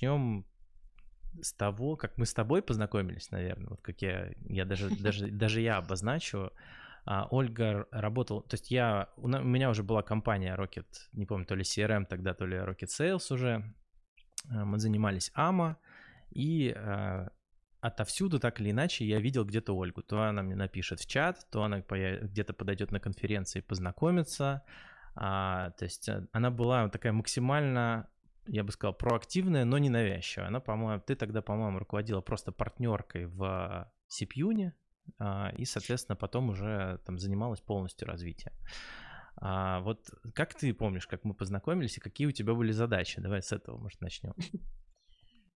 начнем с того, как мы с тобой познакомились, наверное, вот как я, я даже, даже, даже я обозначу. А, Ольга работала, то есть я, у меня уже была компания Rocket, не помню, то ли CRM тогда, то ли Rocket Sales уже. А, мы занимались AMA, и а, отовсюду, так или иначе, я видел где-то Ольгу. То она мне напишет в чат, то она где-то подойдет на конференции познакомиться. А, то есть э, она была такая максимально я бы сказал, проактивная, но не навязчивая. Она, по-моему, ты тогда, по-моему, руководила просто партнеркой в Сипьюне, а, и, соответственно, потом уже там занималась полностью развитием. А вот как ты помнишь, как мы познакомились и какие у тебя были задачи? Давай с этого, может, начнем.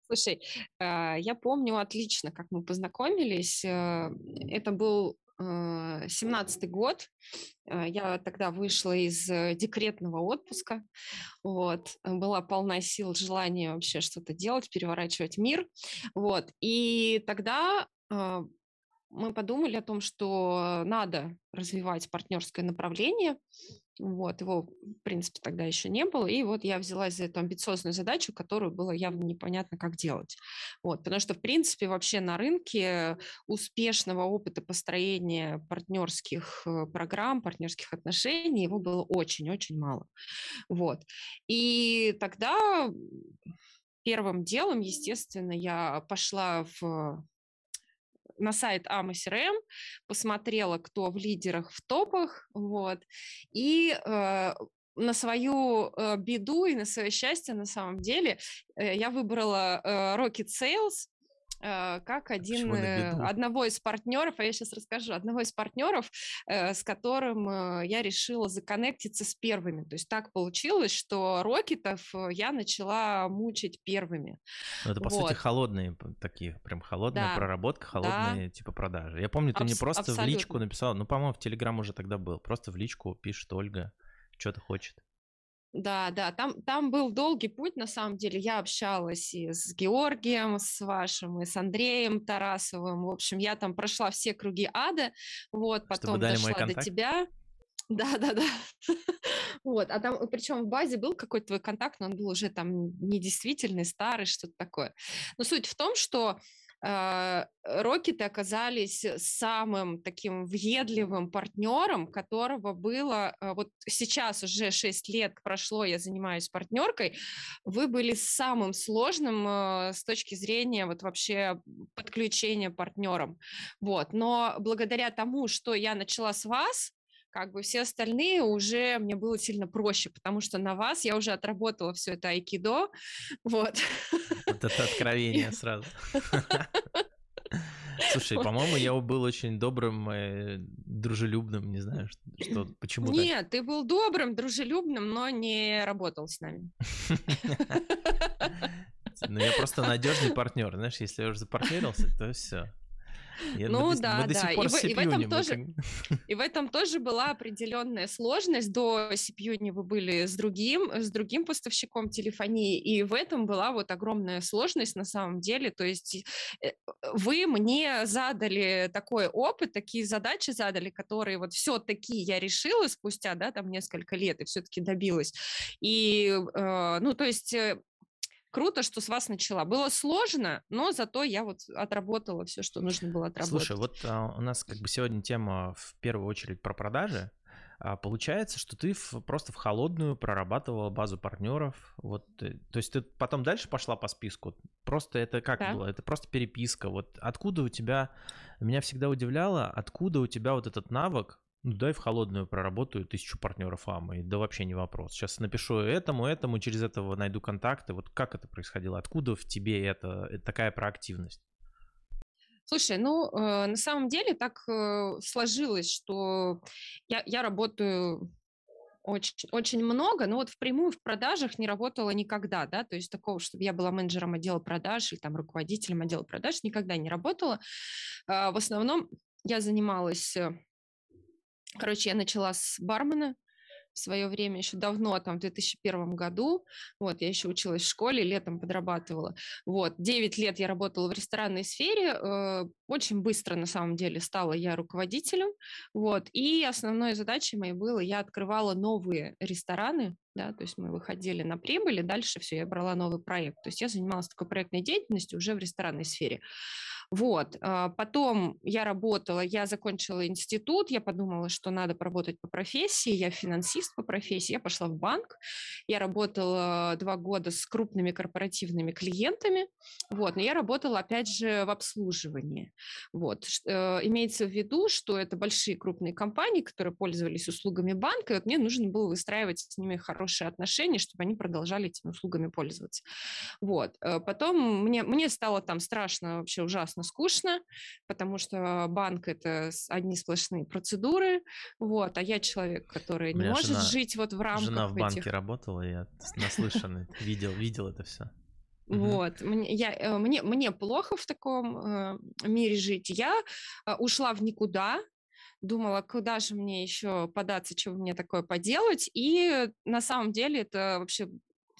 Слушай, а, я помню отлично, как мы познакомились. Э, это был э, семнадцатый год. Э, я тогда вышла из декретного отпуска. Вот. Была полна сил, желания вообще что-то делать, переворачивать мир. Вот. И тогда мы подумали о том, что надо развивать партнерское направление. Вот, его, в принципе, тогда еще не было. И вот я взялась за эту амбициозную задачу, которую было явно непонятно, как делать. Вот, потому что, в принципе, вообще на рынке успешного опыта построения партнерских э, программ, партнерских отношений, его было очень-очень мало. Вот. И тогда первым делом, естественно, я пошла в на сайт AMA посмотрела, кто в лидерах, в топах, вот, и э, на свою э, беду и на свое счастье, на самом деле, э, я выбрала э, Rocket Sales, как один, э, одного из партнеров, а я сейчас расскажу, одного из партнеров, э, с которым я решила законнектиться с первыми. То есть так получилось, что рокетов я начала мучить первыми. Ну, это, по вот. сути, холодные такие, прям холодная да. проработка, холодные да. типа продажи. Я помню, ты Абс- мне просто абсолютно. в личку написал, ну, по-моему, в Телеграм уже тогда был, просто в личку пишет Ольга, что-то хочет. Да, да, там, там был долгий путь, на самом деле. Я общалась и с Георгием, с вашим, и с Андреем Тарасовым. В общем, я там прошла все круги ада, вот, потом дошла до тебя. Да, да, да. вот, а там, причем в базе был какой-то твой контакт, но он был уже там недействительный, старый, что-то такое. Но суть в том, что Рокеты оказались самым таким въедливым партнером, которого было, а, вот сейчас уже 6 лет прошло, я занимаюсь партнеркой, вы были самым сложным а, с точки зрения вот вообще подключения партнерам. Вот. Но благодаря тому, что я начала с вас, как бы все остальные уже мне было сильно проще, потому что на вас я уже отработала все это айкидо, вот. Вот это откровение сразу. Слушай, по-моему, я был очень добрым, э, дружелюбным, не знаю, что, почему Нет, так? ты был добрым, дружелюбным, но не работал с нами. Ну, я просто надежный партнер, знаешь, если я уже запартнерился, то все. Я ну до, да, да. И в, и, в этом тоже, и в этом тоже была определенная сложность. До CPU вы были с другим, с другим поставщиком телефонии, и в этом была вот огромная сложность на самом деле. То есть э, вы мне задали такой опыт, такие задачи задали, которые вот все-таки я решила спустя, да, там несколько лет и все-таки добилась. И, э, ну, то есть э, круто, что с вас начала. Было сложно, но зато я вот отработала все, что нужно было отработать. Слушай, вот а, у нас как бы сегодня тема в первую очередь про продажи. А получается, что ты в, просто в холодную прорабатывала базу партнеров. Вот, э, то есть ты потом дальше пошла по списку. Просто это как да. было? Это просто переписка. Вот откуда у тебя, меня всегда удивляло, откуда у тебя вот этот навык ну, дай в холодную проработаю тысячу партнеров АМА, да вообще не вопрос. Сейчас напишу этому, этому, через этого найду контакты. Вот как это происходило? Откуда в тебе это, это такая проактивность? Слушай, ну, э, на самом деле так э, сложилось, что я, я работаю очень, очень много, но вот впрямую в продажах не работала никогда, да, то есть такого, чтобы я была менеджером отдела продаж или там руководителем отдела продаж, никогда не работала. Э, в основном я занималась Короче, я начала с бармена, в свое время еще давно, там, в 2001 году. Вот, я еще училась в школе, летом подрабатывала. Вот, 9 лет я работала в ресторанной сфере. Э, очень быстро, на самом деле, стала я руководителем. Вот, и основной задачей моей было, я открывала новые рестораны, да, то есть мы выходили на прибыль, и дальше все, я брала новый проект. То есть я занималась такой проектной деятельностью уже в ресторанной сфере. Вот. А, потом я работала, я закончила институт, я подумала, что надо поработать по профессии, я финансист по профессии, я пошла в банк, я работала два года с крупными корпоративными клиентами, вот, но я работала, опять же, в обслуживании. Вот. Э, имеется в виду, что это большие крупные компании, которые пользовались услугами банка, и вот мне нужно было выстраивать с ними хорошие отношения, чтобы они продолжали этими услугами пользоваться. Вот. Э, потом мне, мне стало там страшно, вообще ужасно скучно, потому что банк это одни сплошные процедуры, вот, а я человек, который не может жена, жить вот в рамках Жена в банке этих... работала, я наслышанный, видел, видел это все. Вот, мне, я, э, мне, мне плохо в таком э, мире жить. Я э, ушла в никуда, думала, куда же мне еще податься, что мне такое поделать. И на самом деле это вообще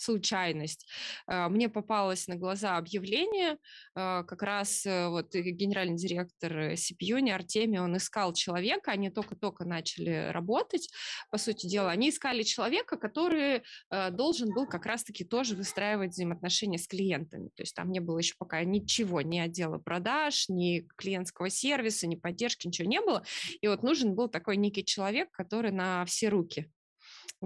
случайность. А, мне попалось на глаза объявление, а, как раз э, вот генеральный директор Сипьюни Артемий, он искал человека, они только-только начали работать, по сути дела, они искали человека, который э, должен был как раз-таки тоже выстраивать взаимоотношения с клиентами, то есть там не было еще пока ничего, ни отдела продаж, ни клиентского сервиса, ни поддержки, ничего не было, и вот нужен был такой некий человек, который на все руки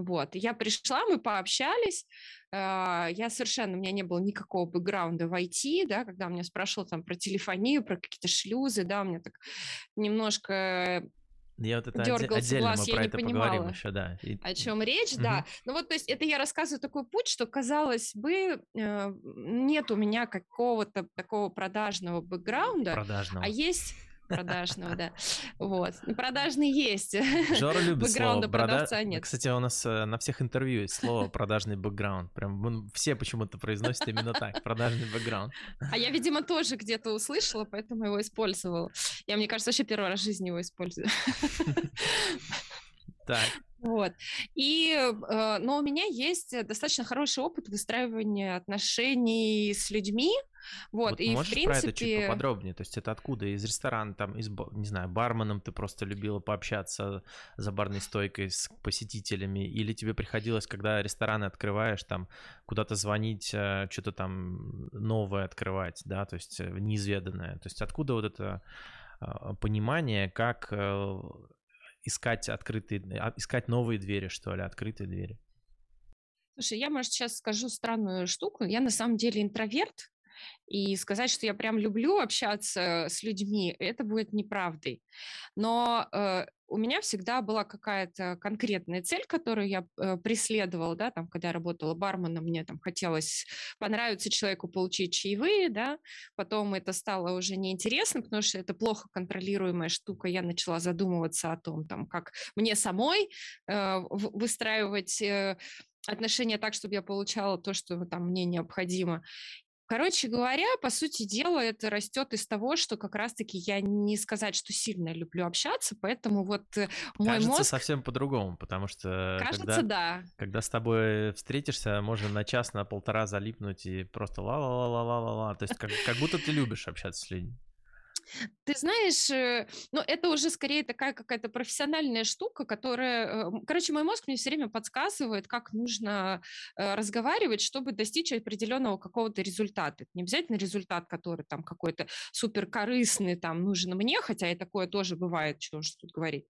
вот, я пришла, мы пообщались, а, я совершенно, у меня не было никакого бэкграунда в IT, да, когда меня спрашивал там про телефонию, про какие-то шлюзы, да, у меня так немножко я вот это дергался глаз, мы про я это не понимала, еще, да. И... о чем речь, угу. да. Ну вот, то есть это я рассказываю такой путь, что, казалось бы, э, нет у меня какого-то такого продажного бэкграунда, продажного. а есть продажного, да. Вот. Продажный есть. Жора любит слово продавца нет. Кстати, у нас э, на всех интервью есть слово продажный бэкграунд. Прям все почему-то произносят именно так. Продажный бэкграунд. А я, видимо, тоже где-то услышала, поэтому его использовала. Я, мне кажется, вообще первый раз в жизни его использую. Так. Вот. И, э, но у меня есть достаточно хороший опыт выстраивания отношений с людьми, вот, вот и можешь в принципе... про это чуть поподробнее? То есть это откуда? Из ресторана, там, из, не знаю, барменом ты просто любила пообщаться за барной стойкой с посетителями? Или тебе приходилось, когда рестораны открываешь, там, куда-то звонить, э, что-то там новое открывать, да, то есть э, неизведанное? То есть откуда вот это а, понимание, как э, искать открытые, а, искать новые двери, что ли, открытые двери? Слушай, я, может, сейчас скажу странную штуку. Я на самом деле интроверт, и сказать, что я прям люблю общаться с людьми, это будет неправдой. Но э, у меня всегда была какая-то конкретная цель, которую я э, преследовала, да, там, когда я работала барменом, мне там хотелось понравиться человеку, получить чаевые, да, потом это стало уже неинтересно, потому что это плохо контролируемая штука, я начала задумываться о том, там, как мне самой э, выстраивать э, отношения так, чтобы я получала то, что там мне необходимо. Короче говоря, по сути дела, это растет из того, что как раз-таки я не сказать, что сильно люблю общаться, поэтому вот э, мой Кажется мозг... совсем по-другому, потому что Кажется, когда, да. когда с тобой встретишься, можно на час, на полтора залипнуть и просто ла-ла-ла-ла-ла-ла, то есть как, как будто ты любишь общаться с людьми. Ты знаешь, э, ну, это уже скорее такая какая-то профессиональная штука, которая... Э, короче, мой мозг мне все время подсказывает, как нужно э, разговаривать, чтобы достичь определенного какого-то результата. Это не обязательно результат, который там какой-то суперкорыстный, там, нужен мне, хотя и такое тоже бывает, что уж тут говорить.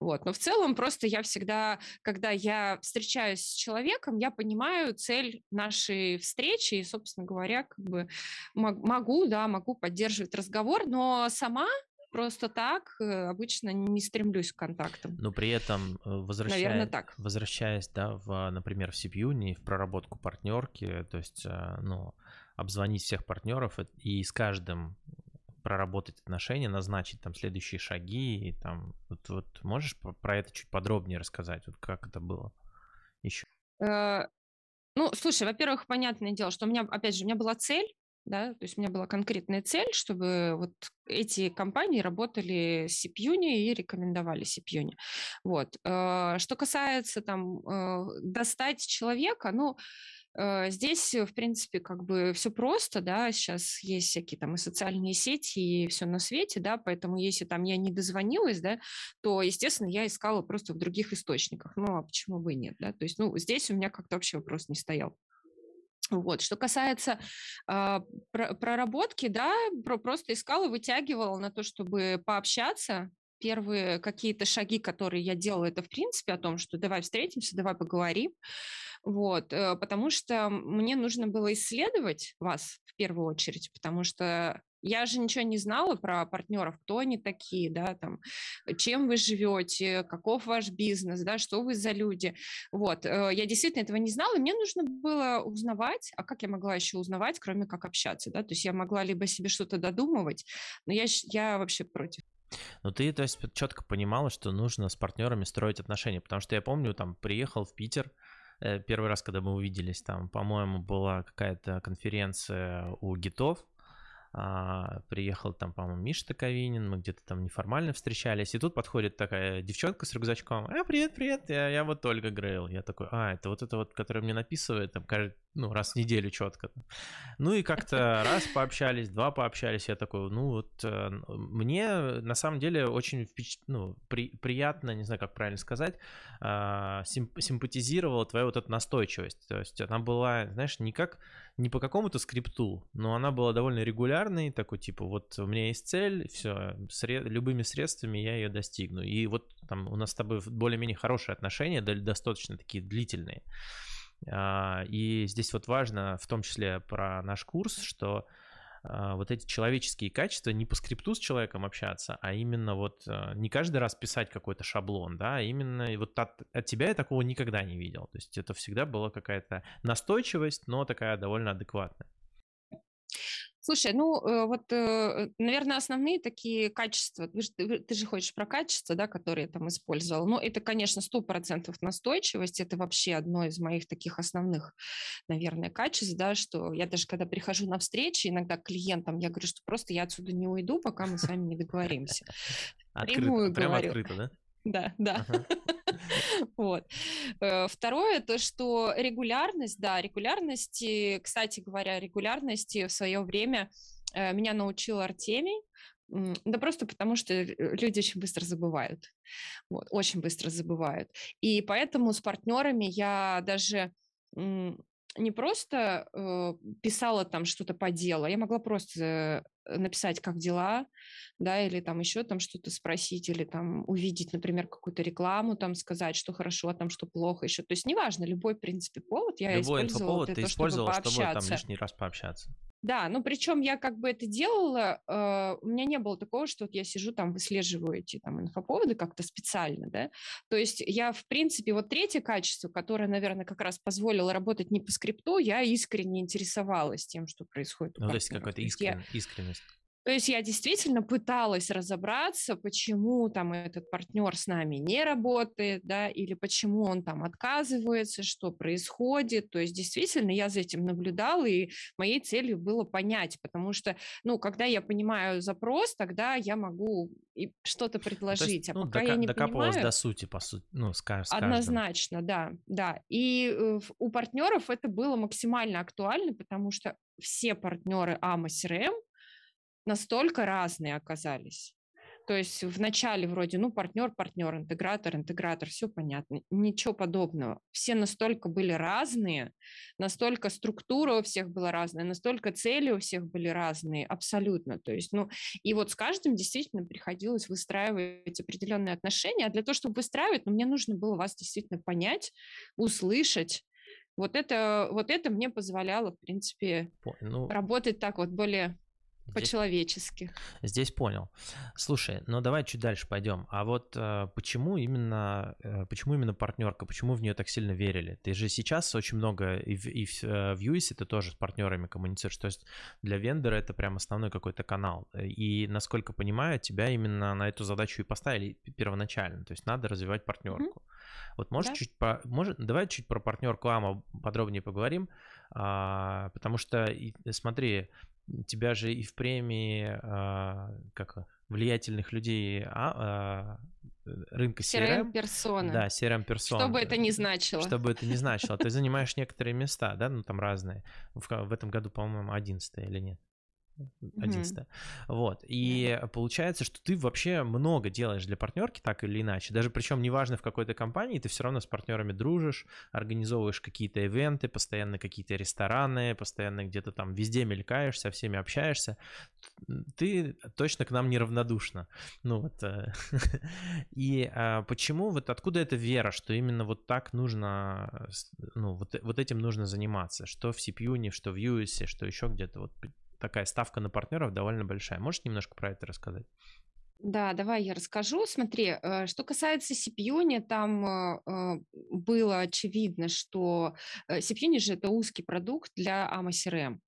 Вот. Но в целом просто я всегда, когда я встречаюсь с человеком, я понимаю цель нашей встречи и, собственно говоря, как бы могу, да, могу поддерживать разговор, но сама просто так э, обычно не стремлюсь к контактам. Но при этом, э, возвращаясь, Наверное, так. возвращаясь да, в, например, в CPU, в проработку партнерки, то есть, э, ну, обзвонить всех партнеров и с каждым проработать отношения, назначить там следующие шаги, и там, вот, вот можешь про это чуть подробнее рассказать, вот как это было еще? Ну, слушай, во-первых, понятное дело, что у меня, опять же, у меня была цель, да, то есть у меня была конкретная цель, чтобы вот эти компании работали с Сипьюни и рекомендовали Сипьюни. Вот. Э, что касается там э, достать человека, ну, э, Здесь, в принципе, как бы все просто, да, сейчас есть всякие там и социальные сети, и все на свете, да, поэтому если там я не дозвонилась, да, то, естественно, я искала просто в других источниках, ну, а почему бы и нет, да, то есть, ну, здесь у меня как-то вообще вопрос не стоял. Вот. Что касается э, проработки, да, про, просто искала, вытягивала на то, чтобы пообщаться. Первые какие-то шаги, которые я делала, это в принципе о том, что давай встретимся, давай поговорим. Вот, э, потому что мне нужно было исследовать вас в первую очередь, потому что я же ничего не знала про партнеров, кто они такие, да, там, чем вы живете, каков ваш бизнес, да, что вы за люди. Вот, э, я действительно этого не знала, мне нужно было узнавать, а как я могла еще узнавать, кроме как общаться, да, то есть я могла либо себе что-то додумывать, но я, я вообще против. Ну, ты, то есть, четко понимала, что нужно с партнерами строить отношения, потому что я помню, там, приехал в Питер, э, первый раз, когда мы увиделись, там, по-моему, была какая-то конференция у гитов, а, приехал там, по-моему, Миша Таковинин, мы где-то там неформально встречались, и тут подходит такая девчонка с рюкзачком, а, привет, привет, я, я вот Ольга Грейл, я такой, а, это вот это вот, которая мне написывает, там, каждый, ну, раз в неделю четко. Ну и как-то раз пообщались, два пообщались, я такой, ну вот, э, мне на самом деле очень впечат... ну, при... приятно, не знаю, как правильно сказать, а, симп... симпатизировала твоя вот эта настойчивость, то есть она была, знаешь, не как не по какому-то скрипту, но она была довольно регулярной, такой типа, вот у меня есть цель, все, сред... любыми средствами я ее достигну. И вот там у нас с тобой более-менее хорошие отношения, достаточно такие длительные. А, и здесь вот важно, в том числе про наш курс, что а, вот эти человеческие качества, не по скрипту с человеком общаться, а именно вот а, не каждый раз писать какой-то шаблон, да, а именно вот от, от тебя я такого никогда не видел. То есть это всегда была какая-то настойчивость, но такая довольно адекватная. Слушай, ну э, вот, э, наверное, основные такие качества, ты, же, ты же хочешь про качества, да, которые я там использовал. Ну, это, конечно, сто процентов настойчивость, это вообще одно из моих таких основных, наверное, качеств, да, что я даже когда прихожу на встречи, иногда к клиентам, я говорю, что просто я отсюда не уйду, пока мы с вами не договоримся. Прямую говорю. открыто, да? Да, да. Вот. Э, второе, то, что регулярность, да, регулярности, кстати говоря, регулярности в свое время э, меня научил Артемий, да просто потому, что э, люди очень быстро забывают. Вот, очень быстро забывают. И поэтому с партнерами я даже не просто э, писала там что-то по делу, я могла просто написать, как дела, да, или там еще там что-то спросить, или там увидеть, например, какую-то рекламу, там сказать, что хорошо, а там что плохо еще. То есть неважно, любой, в принципе, повод я любой использовала для ты того, использовала, чтобы, чтобы там лишний раз пообщаться. Да, ну причем я как бы это делала, э, у меня не было такого, что вот я сижу там, выслеживаю эти там инфоповоды как-то специально, да, то есть я, в принципе, вот третье качество, которое, наверное, как раз позволило работать не по скрипту, я искренне интересовалась тем, что происходит. Ну, то есть какая-то искрен... я... искренность. То есть я действительно пыталась разобраться, почему там этот партнер с нами не работает, да, или почему он там отказывается, что происходит. То есть действительно я за этим наблюдала, и моей целью было понять, потому что, ну, когда я понимаю запрос, тогда я могу и что-то предложить. есть, а ну, пока дока- я не докапывалась понимаю, до сути, по сути, ну, скажем. Однозначно, да, да. И э, у партнеров это было максимально актуально, потому что все партнеры AMA CRM настолько разные оказались. То есть в начале вроде, ну, партнер, партнер, интегратор, интегратор, все понятно. Ничего подобного. Все настолько были разные, настолько структура у всех была разная, настолько цели у всех были разные, абсолютно. То есть, ну, и вот с каждым действительно приходилось выстраивать определенные отношения. А для того, чтобы выстраивать, ну, мне нужно было вас действительно понять, услышать, вот это, вот это мне позволяло, в принципе, ну, работать так вот более по-человечески. Здесь понял. Слушай, ну давай чуть дальше пойдем. А вот э, почему именно, э, почему именно партнерка, почему в нее так сильно верили? Ты же сейчас очень много и в, и в, э, в US ты тоже с партнерами коммуницируешь. То есть для вендора это прям основной какой-то канал. И насколько понимаю, тебя именно на эту задачу и поставили первоначально. То есть надо развивать партнерку. Mm-hmm. Вот можешь да? чуть по, может, давай чуть про партнерку АМА подробнее поговорим, а, потому что смотри, тебя же и в премии а, как влиятельных людей а, а, рынка CRM. CRM-персона. Да, CRM-персона. Что бы это ни значило. Что бы это ни значило. Ты занимаешь некоторые места, да, ну там разные. В, в этом году, по-моему, 11 или нет? 11 mm-hmm. Вот. И получается, что ты вообще много делаешь для партнерки, так или иначе. Даже причем неважно в какой-то компании, ты все равно с партнерами дружишь, организовываешь какие-то ивенты, постоянно какие-то рестораны, постоянно где-то там везде мелькаешь, со всеми общаешься. Ты точно к нам неравнодушна. Ну вот. Э, и а, почему, вот откуда эта вера, что именно вот так нужно, ну вот, вот этим нужно заниматься, что в CPU, что в US, что еще где-то вот такая ставка на партнеров довольно большая. Можешь немножко про это рассказать? Да, давай я расскажу. Смотри, э, что касается CPU, там э, э, было очевидно, что CPU же это узкий продукт для AMA CRM,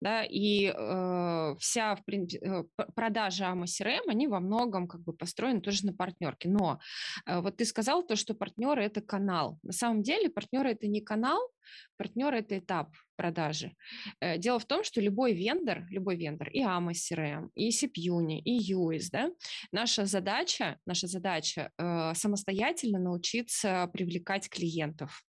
да, и вся в принципе, продажа AMA они во многом как бы построены тоже на партнерке. Но вот ты сказал то, что партнеры это канал. На самом деле партнеры это не канал, партнер – это этап продажи. Э, дело в том, что любой вендор, любой вендор, и AMA CRM, и CPUNI, и UIS, да, наша задача, наша задача э, самостоятельно научиться привлекать клиентов.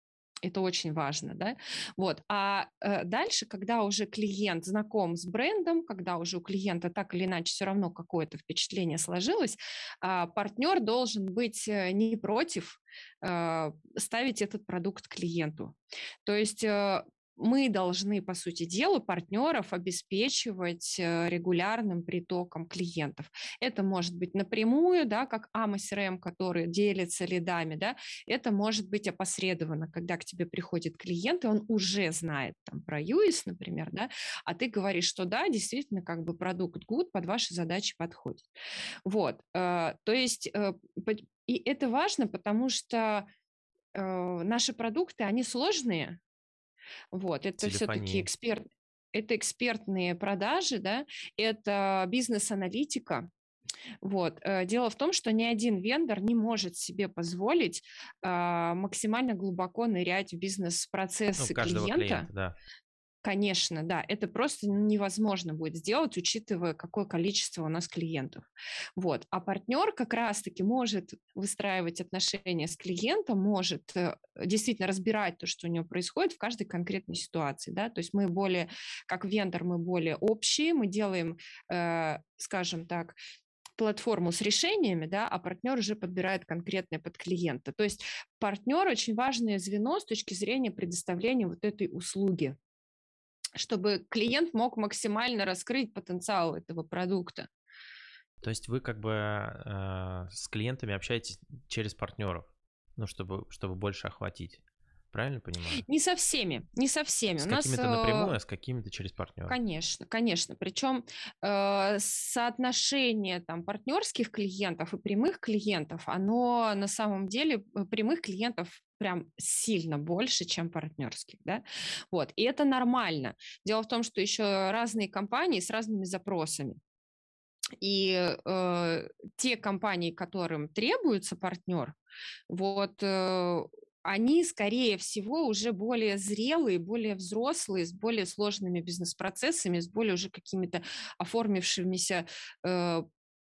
Это очень важно, да. Вот. А э, дальше, когда уже клиент знаком с брендом, когда уже у клиента так или иначе все равно какое-то впечатление сложилось, э, партнер должен быть э, не против э, ставить этот продукт клиенту. То есть э, мы должны, по сути дела, партнеров обеспечивать э, регулярным притоком клиентов. Это может быть напрямую, да, как AMA CRM, который делится лидами, да, это может быть опосредованно, когда к тебе приходит клиент, и он уже знает там про US, например, да, а ты говоришь, что да, действительно, как бы продукт good под ваши задачи подходит. Вот, э, то есть, э, и это важно, потому что наши продукты, они сложные, вот, это все-таки эксперт, это экспертные продажи, да, это бизнес-аналитика, вот. Э, дело в том, что ни один вендор не может себе позволить а, максимально глубоко нырять в ну, бизнес-процессы ну, клиента. клиента да. Конечно, да, это просто невозможно будет сделать, учитывая, какое количество у нас клиентов. Вот. А партнер как раз-таки может выстраивать отношения с клиентом, может э, действительно разбирать то, что у него происходит в каждой конкретной ситуации. Да? То есть мы более, как вендор, мы более общие, мы делаем, э, скажем так, платформу с решениями, да, а партнер уже подбирает конкретное под клиента. То есть партнер очень важное звено с точки зрения предоставления вот этой услуги чтобы клиент мог максимально раскрыть потенциал этого продукта. То есть вы как бы э, с клиентами общаетесь через партнеров, ну, чтобы, чтобы больше охватить. Правильно понимаю? Не со всеми, не со всеми. С какими-то нас, напрямую, а с какими-то через партнеров. Конечно, конечно. Причем э, соотношение там партнерских клиентов и прямых клиентов, оно на самом деле э, прямых клиентов прям сильно больше, чем партнерских, да, вот, и это нормально. Дело в том, что еще разные компании с разными запросами, и э, те компании, которым требуется партнер, вот э, они, скорее всего, уже более зрелые, более взрослые, с более сложными бизнес-процессами, с более уже какими-то оформившимися э,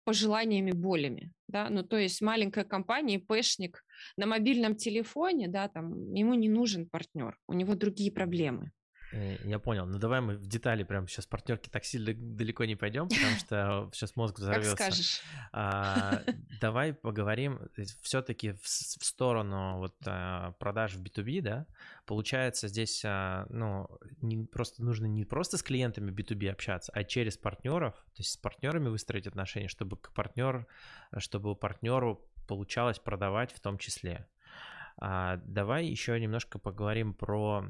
пожеланиями, болями. Да? Ну, то есть маленькая компания, пэшник на мобильном телефоне, да, там, ему не нужен партнер, у него другие проблемы. Э, я понял. Ну давай мы в детали прям сейчас партнерки так сильно далеко не пойдем, потому что сейчас мозг взорвется. Как скажешь. А, давай поговорим все-таки в, в сторону вот а, продаж в B2B, да? Получается здесь, а, ну, не, просто нужно не просто с клиентами B2B общаться, а через партнеров, то есть с партнерами выстроить отношения, чтобы к партнер, чтобы партнеру получалось продавать в том числе. А, давай еще немножко поговорим про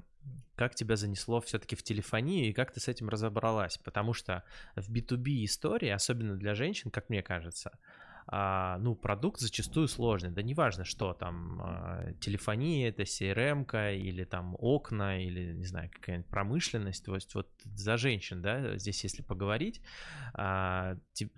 как тебя занесло все-таки в телефонию и как ты с этим разобралась, потому что в B2B истории, особенно для женщин, как мне кажется, ну, продукт зачастую сложный. Да неважно, что там, а, телефония, это CRM или там окна, или, не знаю, какая-нибудь промышленность. То есть вот за женщин, да, здесь если поговорить, а,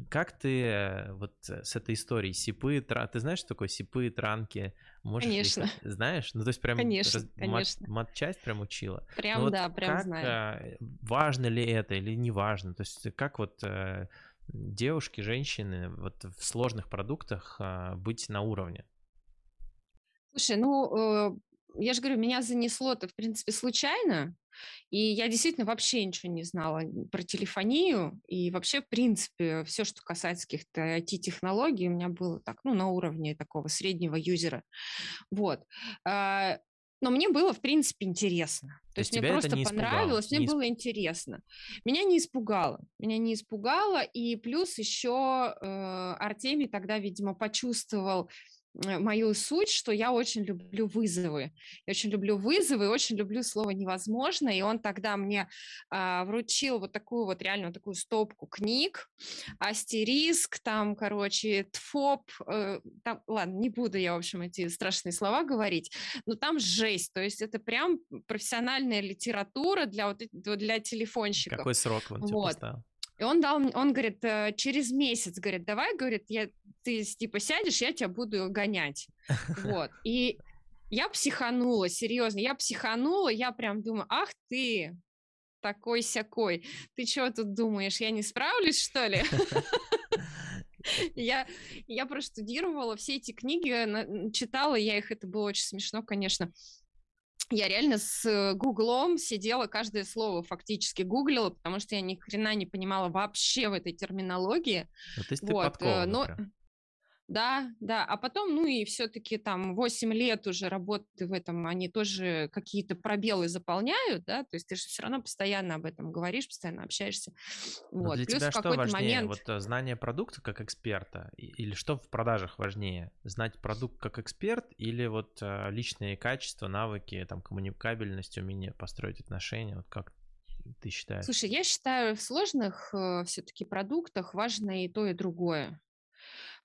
как ты э, вот с этой историей сипы, тра... ты знаешь, что такое сипы, транки? Можешь конечно. Их, знаешь? Ну, то есть прям конечно, раз... конечно. Мат, часть прям учила. Прям, ну, да, вот прям как, знаю. Важно ли это или не важно? То есть как вот э, девушки, женщины вот в сложных продуктах а, быть на уровне? Слушай, ну, э, я же говорю, меня занесло-то, в принципе, случайно, и я действительно вообще ничего не знала про телефонию, и вообще, в принципе, все, что касается каких-то IT-технологий, у меня было так, ну, на уровне такого среднего юзера. Вот. Но мне было, в принципе, интересно. То, То есть мне просто понравилось, мне не было интересно. Меня не испугало. Меня не испугало. И плюс еще э, Артемий тогда, видимо, почувствовал мою суть, что я очень люблю вызовы. Я очень люблю вызовы, очень люблю слово «невозможно», и он тогда мне а, вручил вот такую вот реально такую стопку книг, астериск, там, короче, тфоп, э, там, ладно, не буду я, в общем, эти страшные слова говорить, но там жесть, то есть это прям профессиональная литература для вот для телефонщиков. Какой срок он тебе вот. поставил? И он дал, он говорит, «Э, через месяц, говорит, давай, говорит, я, ты типа сядешь, я тебя буду гонять. Вот. И я психанула, серьезно, я психанула, я прям думаю, ах ты, такой сякой, ты что тут думаешь, я не справлюсь, что ли? Я, я проштудировала все эти книги, читала я их, это было очень смешно, конечно я реально с Гуглом сидела, каждое слово фактически гуглила, потому что я ни хрена не понимала вообще в этой терминологии. Ну, то есть вот, ты э, но... Прям. Да, да. А потом, ну и все-таки там 8 лет уже работы в этом, они тоже какие-то пробелы заполняют, да, то есть ты же все равно постоянно об этом говоришь, постоянно общаешься. Но вот. для Плюс тебя что важнее, момент... вот э, знание продукта как эксперта, или что в продажах важнее, знать продукт как эксперт или вот э, личные качества, навыки, там коммуникабельность, умение построить отношения, вот как ты считаешь? Слушай, я считаю, в сложных э, все-таки продуктах важно и то, и другое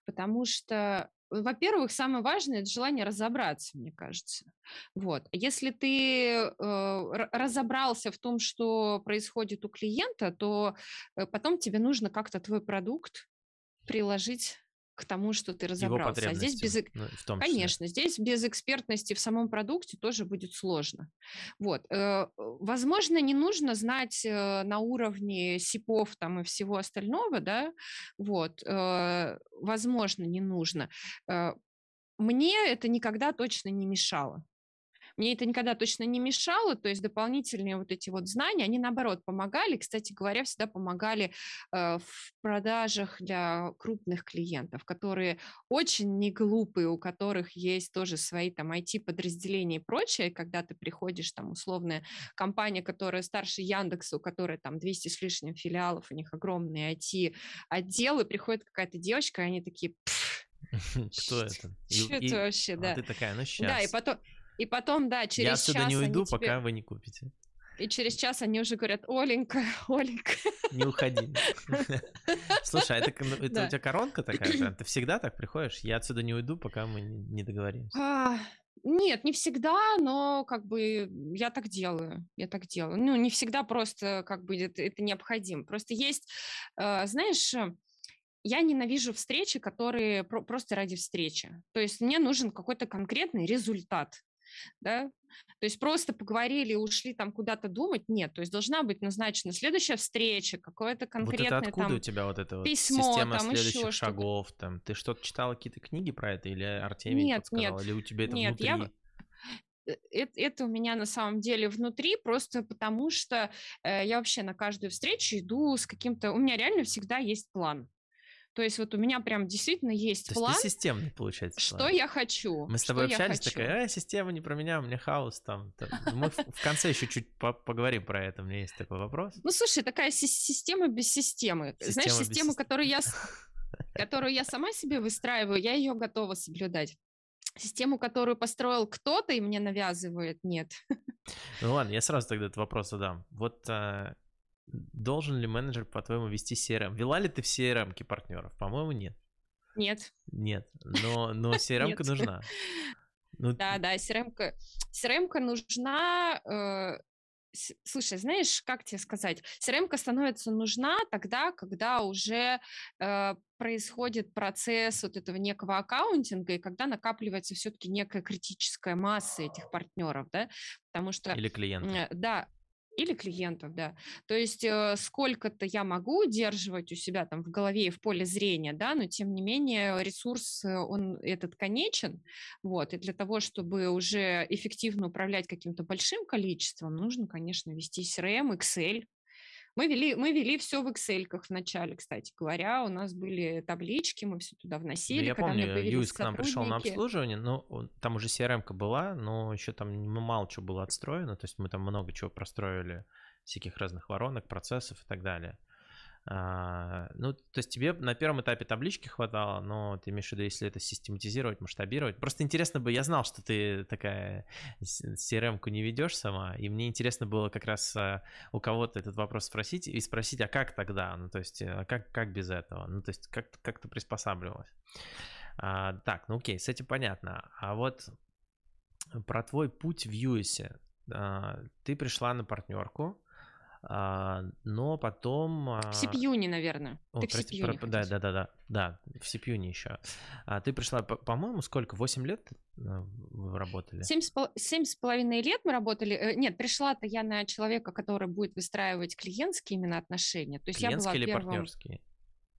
потому что во-первых, самое важное это желание разобраться, мне кажется. Вот. Если ты э, разобрался в том, что происходит у клиента, то э, потом тебе нужно как-то твой продукт приложить к тому, что ты разобрался. а здесь без, ну, в том конечно, здесь без экспертности в самом продукте тоже будет сложно. Вот, э, возможно, не нужно знать э, на уровне СИПов там и всего остального, да, вот, э, возможно, не нужно. Мне это никогда точно не мешало. Мне это никогда точно не мешало, то есть дополнительные вот эти вот знания, они наоборот помогали, кстати говоря, всегда помогали э, в продажах для крупных клиентов, которые очень не глупые, у которых есть тоже свои там IT-подразделения и прочее, когда ты приходишь там условная компания, которая старше Яндекса, у которой там 200 с лишним филиалов, у них огромные IT-отделы, приходит какая-то девочка, и они такие... Кто это? Что это вообще, да. А ты такая, ну сейчас. Да, и потом, и потом, да, через Я отсюда час не уйду, тебе... пока вы не купите. И через час они уже говорят, Оленька, Оленька. Не уходи. Слушай, а это, это да. у тебя коронка такая же? Ты всегда так приходишь? Я отсюда не уйду, пока мы не договоримся. А, нет, не всегда, но как бы я так делаю, я так делаю. Ну, не всегда просто как бы это, это необходимо. Просто есть, э, знаешь, я ненавижу встречи, которые про- просто ради встречи. То есть мне нужен какой-то конкретный результат да, то есть просто поговорили и ушли там куда-то думать, нет, то есть должна быть назначена следующая встреча, какое-то конкретное вот это откуда там у тебя вот эта вот письмо, система там следующих шагов, там, ты что-то читала какие-то книги про это или Артемий нет, подсказал, нет, или у тебя это нет, внутри? Я это, это у меня на самом деле внутри, просто потому что э, я вообще на каждую встречу иду с каким-то... У меня реально всегда есть план. То есть вот у меня прям действительно есть То план. Есть ты системный, получается. Что план. я хочу. Мы с тобой общались, такая, э, система не про меня, у меня хаос там. Мы в конце еще чуть поговорим про это, у меня есть такой вопрос. Ну, слушай, такая система без системы. Знаешь, систему, которую я которую я сама себе выстраиваю, я ее готова соблюдать. Систему, которую построил кто-то и мне навязывает, нет. Ну ладно, я сразу тогда этот вопрос задам. Вот а, Должен ли менеджер, по-твоему, вести CRM? Вела ли ты в CRM партнеров? По-моему, нет. Нет. Нет, но, но CRM нужна. Ну, да, да, CRM-ка, CRM нужна, э, Слушай, знаешь, как тебе сказать, crm становится нужна тогда, когда уже э, происходит процесс вот этого некого аккаунтинга, и когда накапливается все-таки некая критическая масса этих партнеров, да, потому что... Или клиентов. Э, да, или клиентов, да. То есть э, сколько-то я могу удерживать у себя там в голове и в поле зрения, да, но тем не менее ресурс, э, он этот конечен, вот, и для того, чтобы уже эффективно управлять каким-то большим количеством, нужно, конечно, вести CRM, Excel, мы вели, мы вели все в Excel в начале, кстати говоря. У нас были таблички, мы все туда вносили. я помню, Юис к нам пришел на обслуживание, но там уже CRM была, но еще там мало чего было отстроено, то есть мы там много чего простроили, всяких разных воронок, процессов и так далее. А, ну, то есть тебе на первом этапе таблички хватало, но ты имеешь в виду, если это систематизировать, масштабировать. Просто интересно бы, я знал, что ты такая CRM-ку не ведешь сама, и мне интересно было как раз а, у кого-то этот вопрос спросить и спросить, а как тогда? Ну, то есть, а как, как без этого? Ну, то есть, как, как ты приспосабливалась? А, так, ну окей, с этим понятно. А вот про твой путь в US. А, ты пришла на партнерку, но потом... В CPU, наверное. О, ты прости, про... да, да, да, да, да, в CPU еще. А ты пришла, по-моему, сколько? 8 лет а, вы работали? Семь с половиной лет мы работали. Э, нет, пришла-то я на человека, который будет выстраивать клиентские именно отношения. То есть клиентские я была или первым... партнерские?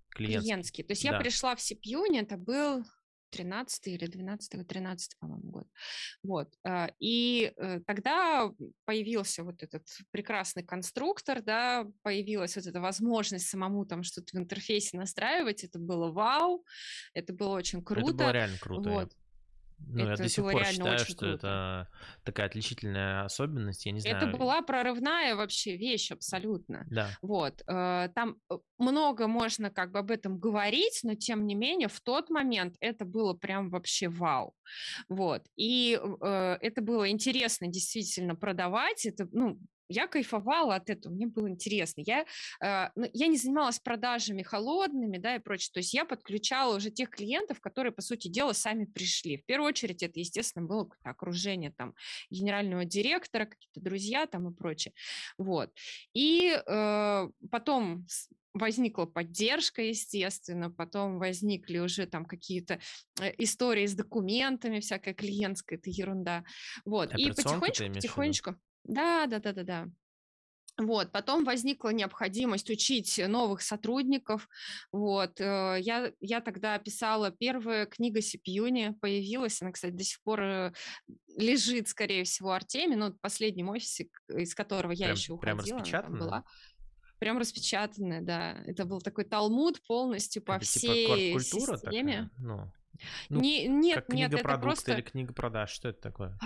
Клиентские. клиентские. То есть да. я пришла в CPU, это был 13 или 12 13 по-моему, год. Вот. А, и э, тогда появился вот этот прекрасный конструктор, да, появилась вот эта возможность самому там что-то в интерфейсе настраивать, это было вау, это было очень круто. Это было реально круто. Вот. Ну, это я до сих пор считаю, что круто. это такая отличительная особенность, я не знаю. Это была прорывная вообще вещь абсолютно. Да. Вот. Э, там э, много можно как бы об этом говорить, но тем не менее в тот момент это было прям вообще вау. Вот. И э, это было интересно действительно продавать. Это, ну, я кайфовала от этого, мне было интересно. Я, э, ну, я не занималась продажами холодными, да, и прочее. То есть я подключала уже тех клиентов, которые, по сути дела, сами пришли. В первую очередь это, естественно, было окружение там генерального директора, какие-то друзья там и прочее. Вот. И э, потом возникла поддержка, естественно, потом возникли уже там какие-то э, истории с документами, всякая клиентская, это ерунда. Вот. И потихонечку, потихонечку. Да, да, да, да, да. Вот, потом возникла необходимость учить новых сотрудников. Вот, э, я, я тогда писала первая книга Сипьюни, появилась, она, кстати, до сих пор э, лежит, скорее всего, Артеме, ну, в последнем офисе, из которого я прям, еще уходила. Прям распечатанная? Была. Прям распечатанная, да. Это был такой талмуд полностью по это типа всей типа системе. Такая? Ну, ну, не, нет, как книга нет, это просто... или книга продаж, что это такое?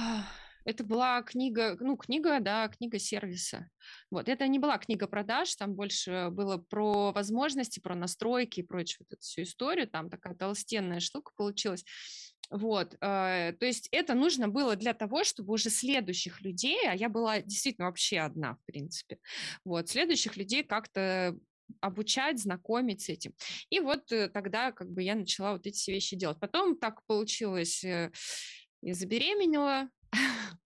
Это была книга, ну, книга, да, книга сервиса. Вот, это не была книга продаж, там больше было про возможности, про настройки и прочую вот эту всю историю, там такая толстенная штука получилась. Вот, э, то есть это нужно было для того, чтобы уже следующих людей, а я была действительно вообще одна, в принципе, вот, следующих людей как-то обучать, знакомить с этим. И вот э, тогда как бы я начала вот эти вещи делать. Потом так получилось, э, я забеременела,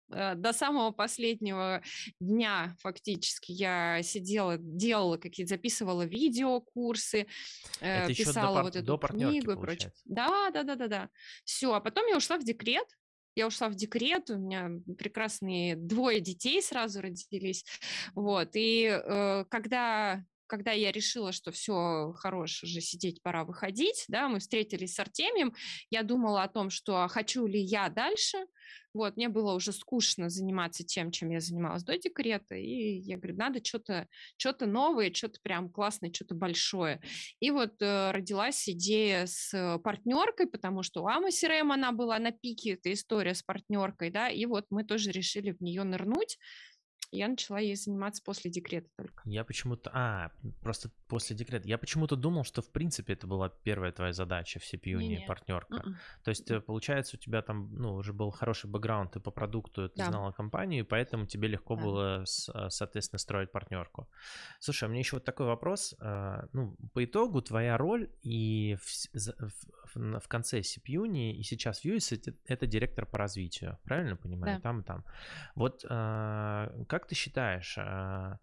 до самого последнего дня фактически я сидела, делала какие-то, записывала видеокурсы, э, Это писала вот эту книгу и прочее. Да, да, да, да, да. Все, а потом я ушла в декрет. Я ушла в декрет, у меня прекрасные двое детей сразу родились. Вот, и э, когда когда я решила, что все, хорош, уже сидеть, пора выходить, да, мы встретились с Артемием, я думала о том, что а хочу ли я дальше, вот, мне было уже скучно заниматься тем, чем я занималась до декрета, и я говорю, надо что-то что новое, что-то прям классное, что-то большое. И вот э, родилась идея с партнеркой, потому что у Ама CRM она была на пике, эта история с партнеркой, да, и вот мы тоже решили в нее нырнуть, Я начала ей заниматься после декрета только. Я почему-то... А, просто после декрета. Я почему-то думал, что в принципе это была первая твоя задача в CPU, не партнерка. Mm-mm. То есть, э, получается, у тебя там, ну, уже был хороший бэкграунд, ты по продукту, ты да. знала компанию, и поэтому тебе легко да. было, э, соответственно, строить партнерку. Слушай, а мне еще вот такой вопрос. Э, ну, по итогу твоя роль и в, в, конце CPU и сейчас US это, это директор по развитию, правильно понимаю? Да. Там и там. Вот как как ты считаешь, а,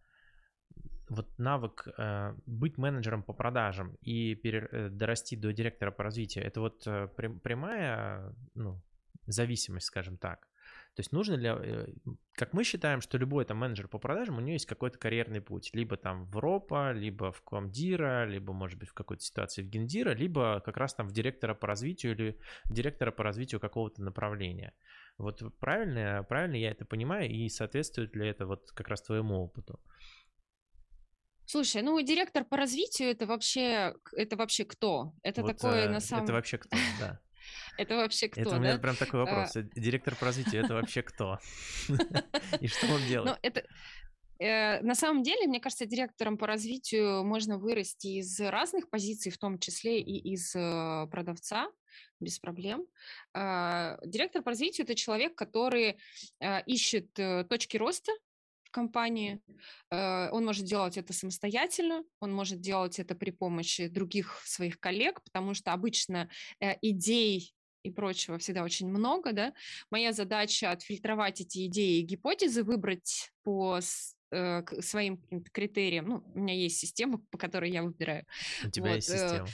вот навык э, быть менеджером по продажам и пере, э, дорасти до директора по развитию, это вот э, прямая ну, зависимость, скажем так. То есть нужно ли, как мы считаем, что любой там менеджер по продажам, у него есть какой-то карьерный путь, либо там в РОПа, либо в Комдира, либо, может быть, в какой-то ситуации в Гендира, либо как раз там в директора по развитию или директора по развитию какого-то направления. Вот правильно, правильно я это понимаю, и соответствует ли это вот как раз твоему опыту? Слушай, ну директор по развитию это вообще это вообще кто? Это вот, такое э, на самом. Это вообще кто? Да. Это вообще кто? Это у меня прям такой вопрос. А. Директор по развитию это вообще кто? И что он делает? Ну э, на самом деле, мне кажется, директором по развитию можно вырасти из разных позиций, в том числе и из э, продавца без проблем. А, директор по развитию – это человек, который а, ищет э, точки роста компании. А, он может делать это самостоятельно, он может делать это при помощи других своих коллег, потому что обычно э, идей и прочего всегда очень много, да. Моя задача отфильтровать эти идеи и гипотезы, выбрать по э, своим критериям. Ну, у меня есть система, по которой я выбираю. У тебя вот. есть система.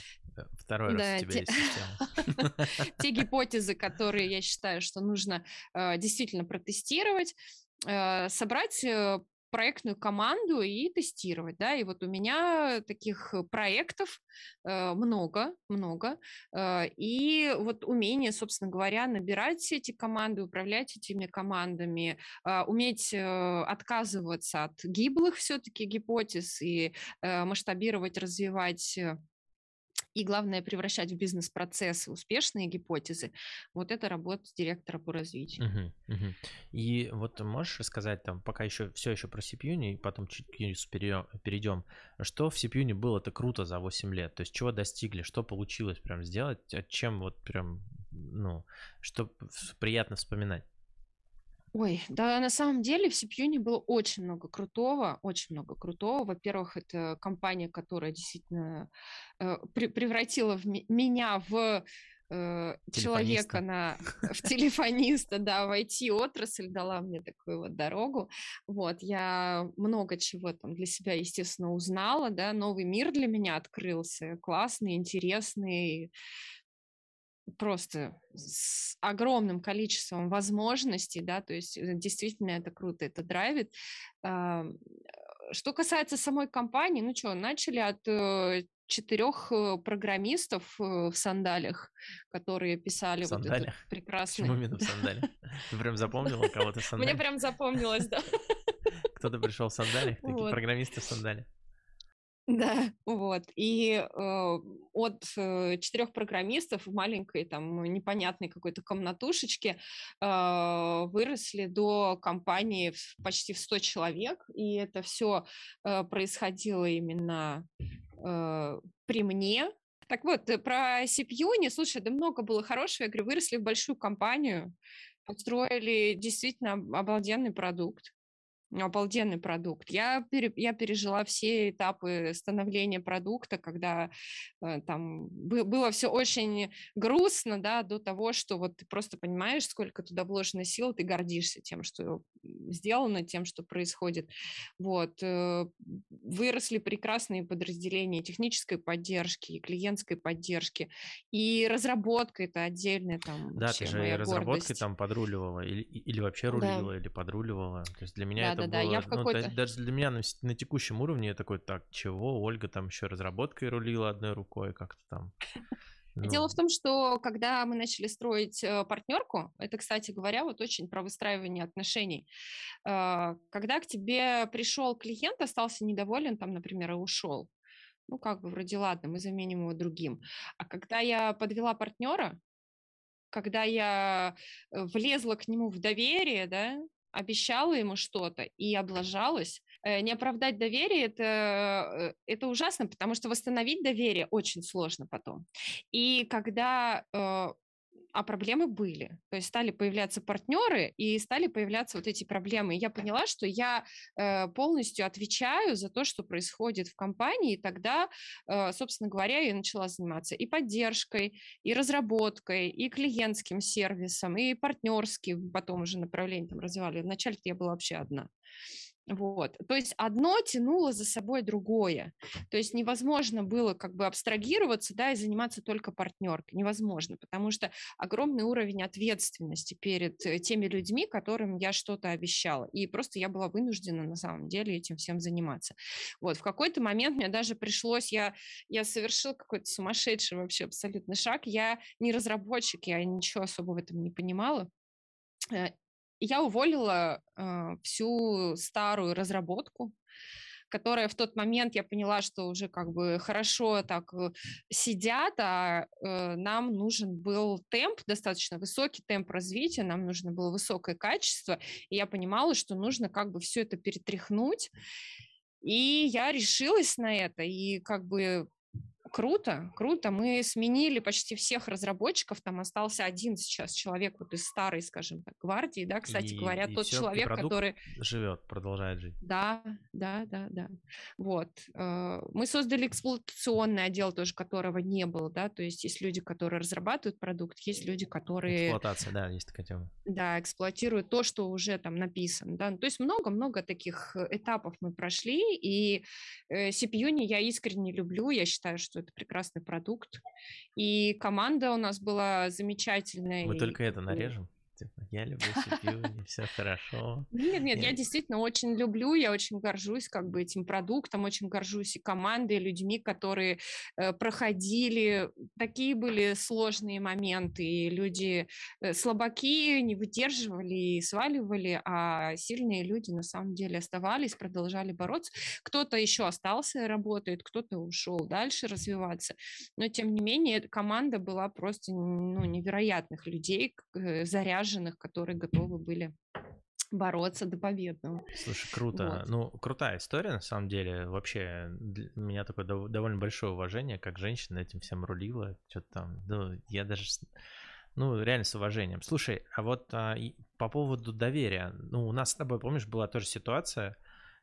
Второй да, раз у тебя те... есть система. Те гипотезы, которые я считаю, что нужно э, действительно протестировать, э, собрать э, проектную команду и тестировать, да, и вот у меня таких проектов э, много, много, э, и вот умение, собственно говоря, набирать эти команды, управлять этими командами, э, уметь э, отказываться от гиблых все-таки гипотез и э, масштабировать, развивать э, и, главное, превращать в бизнес-процессы успешные гипотезы. Вот это работа директора по развитию. Угу, угу. И вот можешь рассказать там, пока еще все еще про CPU, и потом чуть перейдем, что в CPU было-то круто за 8 лет, то есть чего достигли, что получилось прям сделать, чем вот прям, ну, что приятно вспоминать? Ой, да, на самом деле в CPU было очень много крутого, очень много крутого. Во-первых, это компания, которая действительно э, при- превратила в меня в э, человека на в телефониста, да, в IT-отрасль дала мне такую вот дорогу. Вот, я много чего там для себя, естественно, узнала, да, новый мир для меня открылся, классный, интересный, просто с огромным количеством возможностей, да, то есть э, действительно это круто, это драйвит. Что касается самой компании, ну что, начали от э, четырех э, программистов в сандалях, которые писали в вот этот прекрасный... Почему именно в сандалях? Ты прям запомнила кого-то в сандалях? Мне прям запомнилось, да. Кто-то пришел в сандалях, такие программисты в сандалях. Да, вот. И э, от э, четырех программистов в маленькой там непонятной какой-то комнатушечке э, выросли до компании в, почти в 100 человек. И это все э, происходило именно э, при мне. Так вот, э, про CPU, не слушай, да много было хорошего. Я говорю, выросли в большую компанию, построили действительно обалденный продукт обалденный продукт. Я, пере, я пережила все этапы становления продукта, когда э, там было все очень грустно, да, до того, что вот ты просто понимаешь, сколько туда вложено сил, ты гордишься тем, что сделано, тем, что происходит. Вот. Э, выросли прекрасные подразделения технической поддержки и клиентской поддержки, и разработка это отдельная там Да, ты же и разработкой там подруливала, или, или вообще рулила, да. или подруливала. То есть для меня да, это да. Да, я в какой-то... Ну, даже для меня на, на текущем уровне я такой, так, чего? Ольга там еще разработкой рулила одной рукой как-то там. Ну. Дело в том, что когда мы начали строить э, партнерку, это, кстати говоря, вот очень про выстраивание отношений. Э, когда к тебе пришел клиент, остался недоволен, там, например, и ушел, ну, как бы вроде ладно, мы заменим его другим. А когда я подвела партнера, когда я э, влезла к нему в доверие, да, обещала ему что-то и облажалась, э, не оправдать доверие это, э, это ужасно, потому что восстановить доверие очень сложно потом. И когда э, а проблемы были. То есть стали появляться партнеры и стали появляться вот эти проблемы. И я поняла, что я э, полностью отвечаю за то, что происходит в компании. И тогда, э, собственно говоря, я начала заниматься и поддержкой, и разработкой, и клиентским сервисом, и партнерским потом уже направлением развивали. Вначале я была вообще одна. Вот. То есть одно тянуло за собой другое. То есть невозможно было как бы абстрагироваться, да, и заниматься только партнеркой. Невозможно, потому что огромный уровень ответственности перед э, теми людьми, которым я что-то обещала. И просто я была вынуждена на самом деле этим всем заниматься. Вот. В какой-то момент мне даже пришлось, я, я совершил какой-то сумасшедший вообще абсолютно шаг. Я не разработчик, я ничего особо в этом не понимала э, я уволила э, всю старую разработку, которая в тот момент я поняла, что уже как бы хорошо так э, сидят, а э, нам нужен был темп, достаточно высокий темп развития, нам нужно было высокое качество, и я понимала, что нужно как бы все это перетряхнуть. И я решилась на это, и как бы Круто, круто. Мы сменили почти всех разработчиков. Там остался один сейчас человек вот из старой, скажем так, гвардии, да, кстати и, говоря, и тот все, человек, который живет, продолжает жить. Да, да, да, да. Вот. Э, мы создали эксплуатационный отдел тоже, которого не было, да, то есть есть люди, которые разрабатывают продукт, есть люди, которые... Эксплуатация, да, есть такая тема. Да, эксплуатируют то, что уже там написано, да. То есть много-много таких этапов мы прошли, и э, CPU я искренне люблю, я считаю, что это прекрасный продукт. И команда у нас была замечательная. Мы только это нарежем типа, я люблю CPU, все хорошо. Нет, нет, я действительно очень люблю, я очень горжусь как бы этим продуктом, очень горжусь и командой, и людьми, которые э, проходили, такие были сложные моменты, и люди э, слабаки не выдерживали и сваливали, а сильные люди на самом деле оставались, продолжали бороться. Кто-то еще остался, работает, кто-то ушел дальше развиваться, но тем не менее команда была просто ну, невероятных людей, э, заряженных заряженных, которые готовы были бороться до победного. Слушай, круто. Вот. Ну, крутая история, на самом деле. Вообще, у меня такое довольно большое уважение, как женщина этим всем рулила. Что-то там, ну, я даже, ну, реально с уважением. Слушай, а вот а, по поводу доверия. Ну, у нас с тобой, помнишь, была тоже ситуация,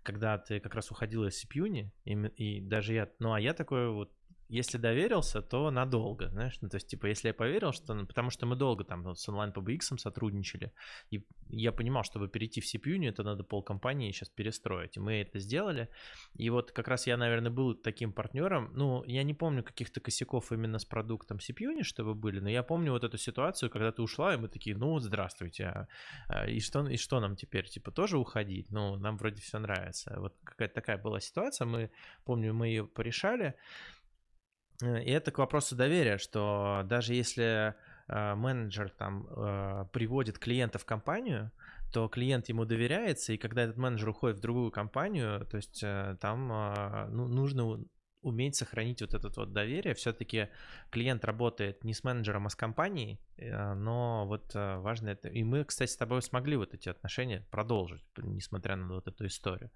когда ты как раз уходила из Сипьюни, и, и даже я, ну, а я такой вот если доверился, то надолго, знаешь, ну, то есть, типа, если я поверил, что, ну, потому что мы долго там вот, с онлайн PBX сотрудничали, и я понимал, чтобы перейти в CPU, это надо пол компании сейчас перестроить, и мы это сделали, и вот как раз я, наверное, был таким партнером, ну, я не помню каких-то косяков именно с продуктом CPU, чтобы были, но я помню вот эту ситуацию, когда ты ушла, и мы такие, ну, здравствуйте, а, и, что, и что нам теперь, типа, тоже уходить? Ну, нам вроде все нравится. Вот какая-то такая была ситуация, мы, помню, мы ее порешали, и это к вопросу доверия, что даже если э, менеджер там э, приводит клиента в компанию, то клиент ему доверяется, и когда этот менеджер уходит в другую компанию, то есть там ну, нужно уметь сохранить вот это вот доверие. Все-таки клиент работает не с менеджером, а с компанией, э, но вот э, важно это. И мы, кстати, с тобой смогли вот эти отношения продолжить, несмотря на вот эту историю.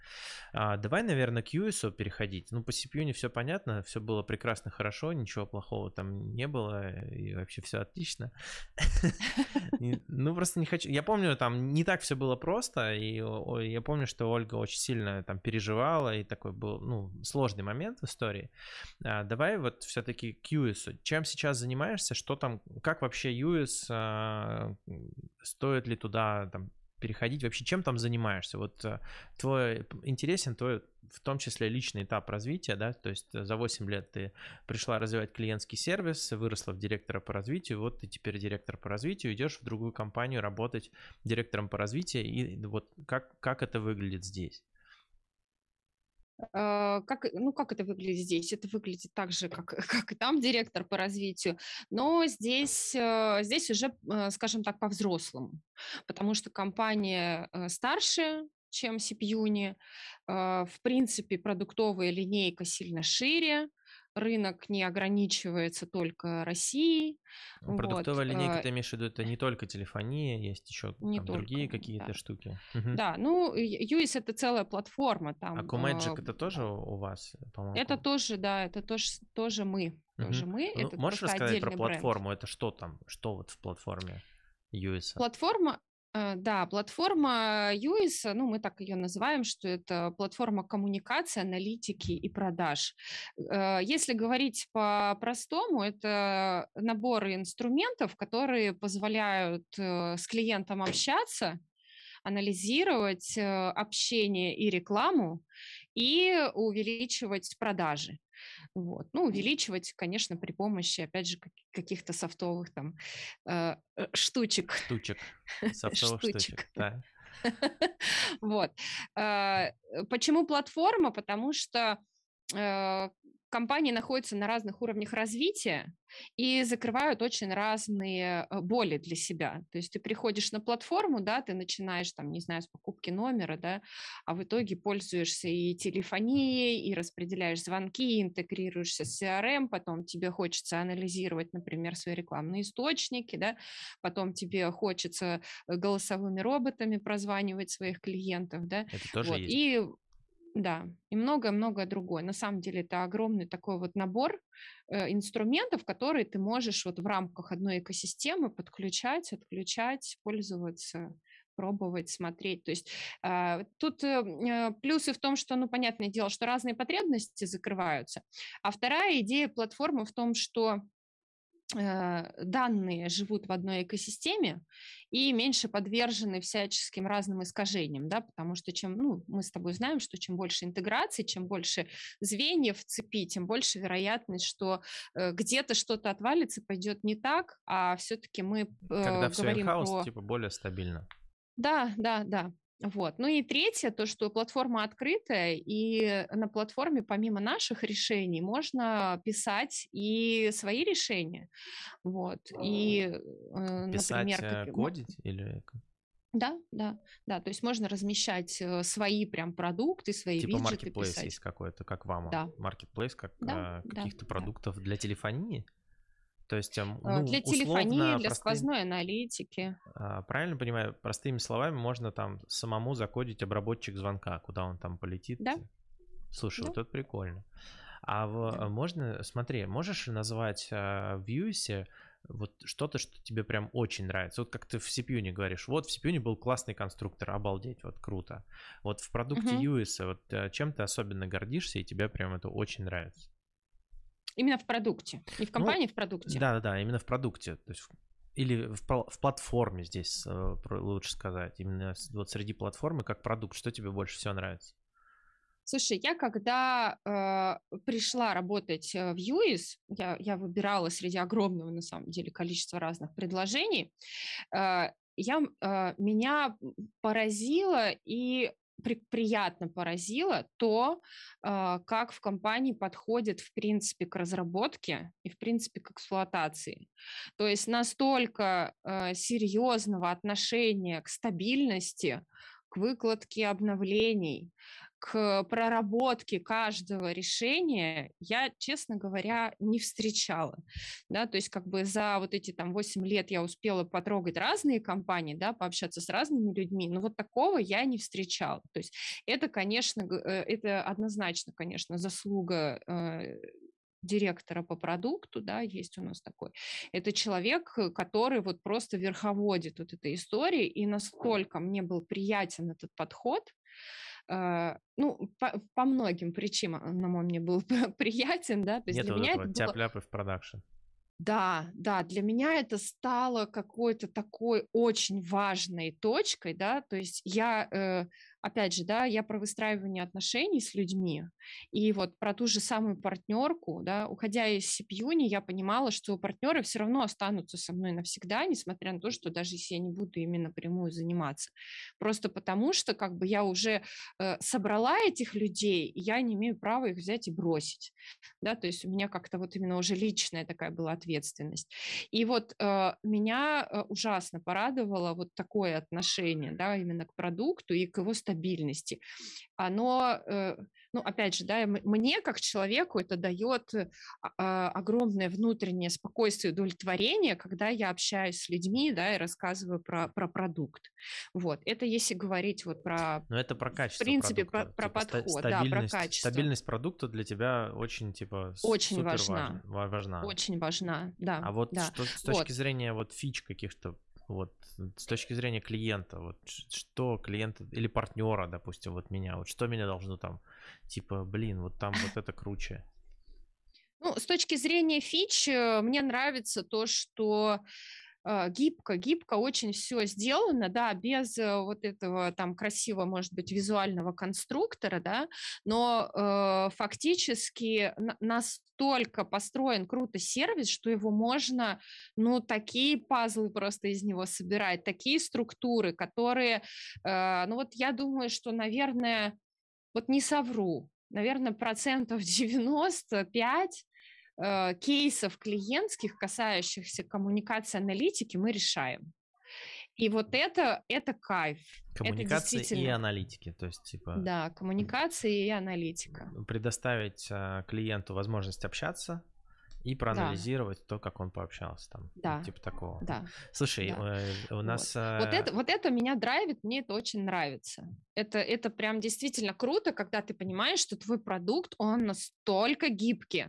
А, давай, наверное, к UX переходить. Ну, по CPU все понятно, все было прекрасно, хорошо, ничего плохого там не было, и вообще все отлично. Ну, просто не хочу. Я помню, там не так все было просто, и я помню, что Ольга очень сильно там переживала, и такой был, ну, сложный момент в истории. А, давай вот все-таки к UX. Чем сейчас занимаешься? Что там, как вообще UX? А, стоит ли туда там переходить? Вообще, чем там занимаешься? Вот а, твой интересен твой в том числе личный этап развития, да, то есть за 8 лет ты пришла развивать клиентский сервис, выросла в директора по развитию, вот ты теперь директор по развитию, идешь в другую компанию работать директором по развитию, и вот как, как это выглядит здесь? А, как, ну, как это выглядит здесь? Это выглядит так же, как, как и там директор по развитию, но здесь, э, здесь уже, э, скажем так, по-взрослому, потому что компания э, старше, чем Сипьюни. В принципе, продуктовая линейка сильно шире, рынок не ограничивается только Россией. Ну, продуктовая вот. линейка, ты имеешь в виду, это не только телефония, есть еще не там, только, другие какие-то да. штуки. Да, ну, UIS это целая платформа. Там, а Comagic э, это тоже у вас, по-моему? Это тоже, да, это тоже, тоже мы. Тоже мы. Ну, это можешь рассказать про платформу? Бренд. Это что там? Что вот в платформе UIS? Платформа да, платформа UIS, ну, мы так ее называем, что это платформа коммуникации, аналитики и продаж. Э, если говорить по-простому, это набор инструментов, которые позволяют э, с клиентом общаться, анализировать общение и рекламу и увеличивать продажи. Вот. Ну, увеличивать, конечно, при помощи, опять же, каких-то софтовых там э, э штучек. Штучек. Софтовых штучек. Да. Вот. Э, почему платформа? Потому что э, компании находятся на разных уровнях развития и закрывают очень разные э, боли для себя. То есть ты приходишь на платформу, да, ты начинаешь там, не знаю, с покупки номера, да, а в итоге пользуешься и телефонией, и распределяешь звонки, интегрируешься с CRM, потом тебе хочется анализировать, например, свои рекламные источники, да, потом тебе хочется э, голосовыми роботами прозванивать своих клиентов, да. Это тоже вот. есть. И да, и многое-многое другое. На самом деле это огромный такой вот набор э, инструментов, которые ты можешь вот в рамках одной экосистемы подключать, отключать, пользоваться пробовать, смотреть. То есть э, тут э, плюсы в том, что, ну, понятное дело, что разные потребности закрываются. А вторая идея платформы в том, что данные живут в одной экосистеме и меньше подвержены всяческим разным искажениям, да, потому что чем, ну, мы с тобой знаем, что чем больше интеграции, чем больше звеньев в цепи, тем больше вероятность, что э, где-то что-то отвалится, пойдет не так, а все-таки мы э, Когда говорим все про... типа более стабильно. Да, да, да. Вот. Ну и третье, то, что платформа открытая, и на платформе помимо наших решений можно писать и свои решения. Вот. И, э, Писать, например, как... Э, кодить или... Да, да, да. То есть можно размещать э, свои прям продукты, свои типа виджеты маркетплейс писать. есть какой-то, как вам? Да. Маркетплейс как да, каких-то да, продуктов да. для телефонии? То есть, ну, для телефонии, для простым, сквозной аналитики. А, правильно понимаю, простыми словами можно там самому закодить обработчик звонка, куда он там полетит. Да. Слушай, да. вот это прикольно. А в, да. можно, смотри, можешь назвать а, в Vue вот что-то, что тебе прям очень нравится. Вот как ты в CPU не говоришь, вот в CPU был классный конструктор, обалдеть, вот круто. Вот в продукте uh-huh. UIS, вот э, чем ты особенно гордишься и тебе прям это очень нравится? Именно в продукте. Не в ну, компании, ну, в продукте. Да, да, да, именно в продукте. То есть или в, в платформе здесь э, лучше сказать. Именно вот среди платформы как продукт, что тебе больше всего нравится? Слушай, я когда э, пришла работать э, в UIS, я, я выбирала среди огромного, на самом деле, количества разных предложений, э, я, э, меня поразило и при, приятно поразило то, э, как в компании подходит, в принципе, к разработке и, в принципе, к эксплуатации. То есть настолько э, серьезного отношения к стабильности, к выкладке обновлений, к проработке каждого решения я, честно говоря, не встречала. Да, то есть как бы за вот эти там 8 лет я успела потрогать разные компании, да, пообщаться с разными людьми, но вот такого я не встречала. То есть это, конечно, э, это однозначно, конечно, заслуга э, директора по продукту, да, есть у нас такой. Это человек, который вот просто верховодит вот этой историей, и настолько мне был приятен этот подход, ну, по, по многим причинам он мне был приятен, да, то есть Нет для вот меня это было... в продакшн. Да, да, для меня это стало какой-то такой очень важной точкой, да, то есть я э, опять же, да, я про выстраивание отношений с людьми, и вот про ту же самую партнерку, да, уходя из CPU, я понимала, что партнеры все равно останутся со мной навсегда, несмотря на то, что даже если я не буду ими напрямую заниматься. Просто потому что как бы я уже э, собрала этих людей, и я не имею права их взять и бросить, да, то есть у меня как-то вот именно уже личная такая была ответственность. И вот э, меня э, ужасно порадовало вот такое отношение, да, именно к продукту и к его стабильности, оно, э, ну, опять же, да, мне как человеку это дает э, а, огромное внутреннее спокойствие и удовлетворение, когда я общаюсь с людьми, да, и рассказываю про, про продукт. Вот, это если говорить вот про... Но это про качество В принципе, продукта. про, про типа, подход, да, про качество. Стабильность продукта для тебя очень, типа, очень важна. важна. Очень важна, да. А вот да. что с точки вот. зрения вот фич каких-то вот с точки зрения клиента, вот что клиента или партнера, допустим, вот меня, вот что меня должно там, типа, блин, вот там вот это круче. Ну, с точки зрения фич, э, мне нравится то, что гибко, гибко очень все сделано, да, без э, вот этого там красивого, может быть, визуального конструктора, да, но э, фактически настолько построен круто сервис, что его можно, ну, такие пазлы просто из него собирать, такие структуры, которые, э, ну, вот я думаю, что, наверное, вот не совру, наверное, процентов 95 э, кейсов клиентских, касающихся коммуникации аналитики, мы решаем. И вот это, это кайф. Коммуникации это и аналитики, то есть типа... Да, коммуникации и аналитика. Предоставить э, клиенту возможность общаться, и проанализировать да. то, как он пообщался там. Да. Типа такого. Да. Слушай, да. Э, у нас... Вот. Вот, это, вот это меня драйвит, мне это очень нравится. Это, это прям действительно круто, когда ты понимаешь, что твой продукт, он настолько гибкий,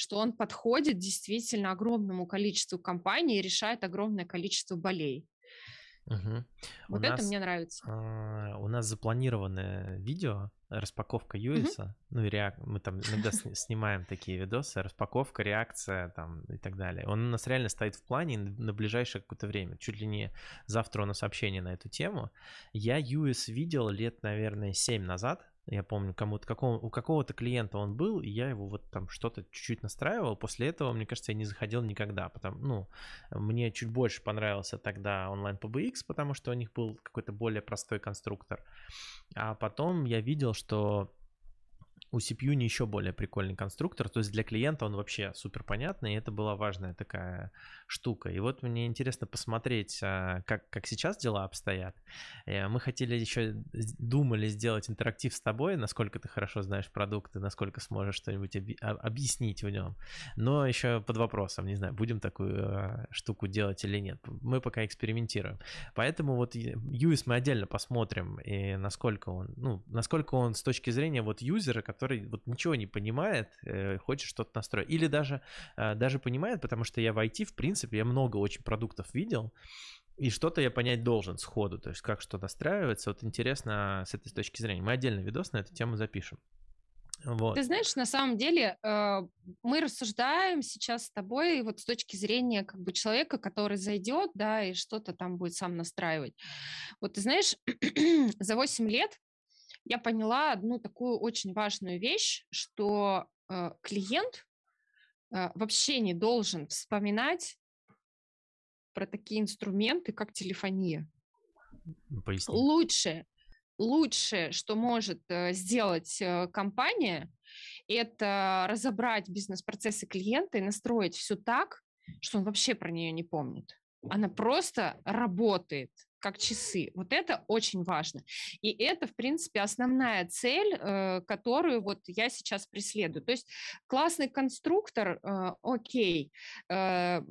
что он подходит действительно огромному количеству компаний и решает огромное количество болей. Угу. Вот у это нас, мне нравится. А, у нас запланированное видео, распаковка Юиса, угу. ну и реак... мы там иногда снимаем такие видосы, распаковка, реакция там и так далее. Он у нас реально стоит в плане на ближайшее какое-то время, чуть ли не завтра у нас сообщение на эту тему. Я Юис видел лет, наверное, 7 назад, я помню, кому-то, какого, у какого-то клиента он был, и я его вот там что-то чуть-чуть настраивал. После этого, мне кажется, я не заходил никогда. Потому, ну, мне чуть больше понравился тогда онлайн PBX, потому что у них был какой-то более простой конструктор. А потом я видел, что у CPU не еще более прикольный конструктор, то есть для клиента он вообще супер понятный, и это была важная такая штука. И вот мне интересно посмотреть, а, как, как сейчас дела обстоят. Э, мы хотели еще, думали сделать интерактив с тобой, насколько ты хорошо знаешь продукты, насколько сможешь что-нибудь оби- объяснить в нем. Но еще под вопросом, не знаю, будем такую а, штуку делать или нет. Мы пока экспериментируем. Поэтому вот US мы отдельно посмотрим, и насколько он, ну, насколько он с точки зрения вот юзера, вот ничего не понимает, э, хочет что-то настроить. Или даже, э, даже понимает, потому что я в IT, в принципе, я много очень продуктов видел, и что-то я понять должен сходу, то есть как что настраивается. Вот интересно с этой точки зрения. Мы отдельный видос на эту тему запишем. Вот. Ты знаешь, на самом деле э, мы рассуждаем сейчас с тобой вот с точки зрения как бы человека, который зайдет, да, и что-то там будет сам настраивать. Вот ты знаешь, за 8 лет я поняла одну такую очень важную вещь, что э, клиент э, вообще не должен вспоминать про такие инструменты, как телефония. Поясни. Лучше, лучшее, что может э, сделать э, компания, это разобрать бизнес-процессы клиента и настроить все так, что он вообще про нее не помнит. Она просто работает как часы. Вот это очень важно. И это, в принципе, основная цель, э, которую вот я сейчас преследую. То есть классный конструктор, э, окей, э,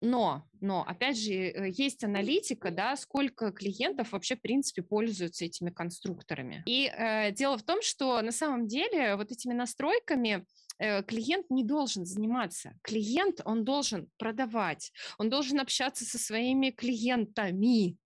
но, но, опять же, есть аналитика, да, сколько клиентов вообще, в принципе, пользуются этими конструкторами. И дело в том, что на самом деле вот этими настройками клиент не должен заниматься. Клиент, он должен продавать, он должен общаться со своими клиентами,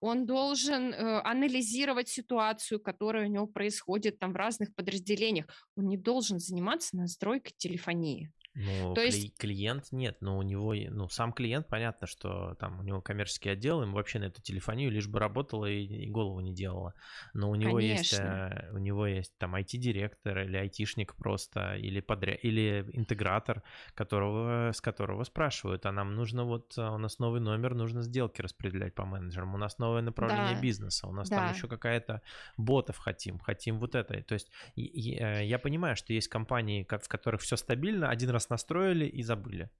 он должен э, анализировать ситуацию, которая у него происходит там в разных подразделениях. Он не должен заниматься настройкой телефонии. Ну, То кли- есть... клиент нет, но у него, ну, сам клиент, понятно, что там у него коммерческий отдел, ему вообще на эту телефонию лишь бы работала и, и голову не делала. Но у него Конечно. есть, э, у него есть там IT-директор или айтишник просто, или подряд, или интегратор, которого, с которого спрашивают, а нам нужно вот, а, у нас новый номер, нужно сделки распределять по менеджерам, у нас новое направление да. бизнеса, у нас да. там еще какая-то ботов хотим, хотим вот это. То есть э, я понимаю, что есть компании, в которых все стабильно, один раз раз настроили и забыли.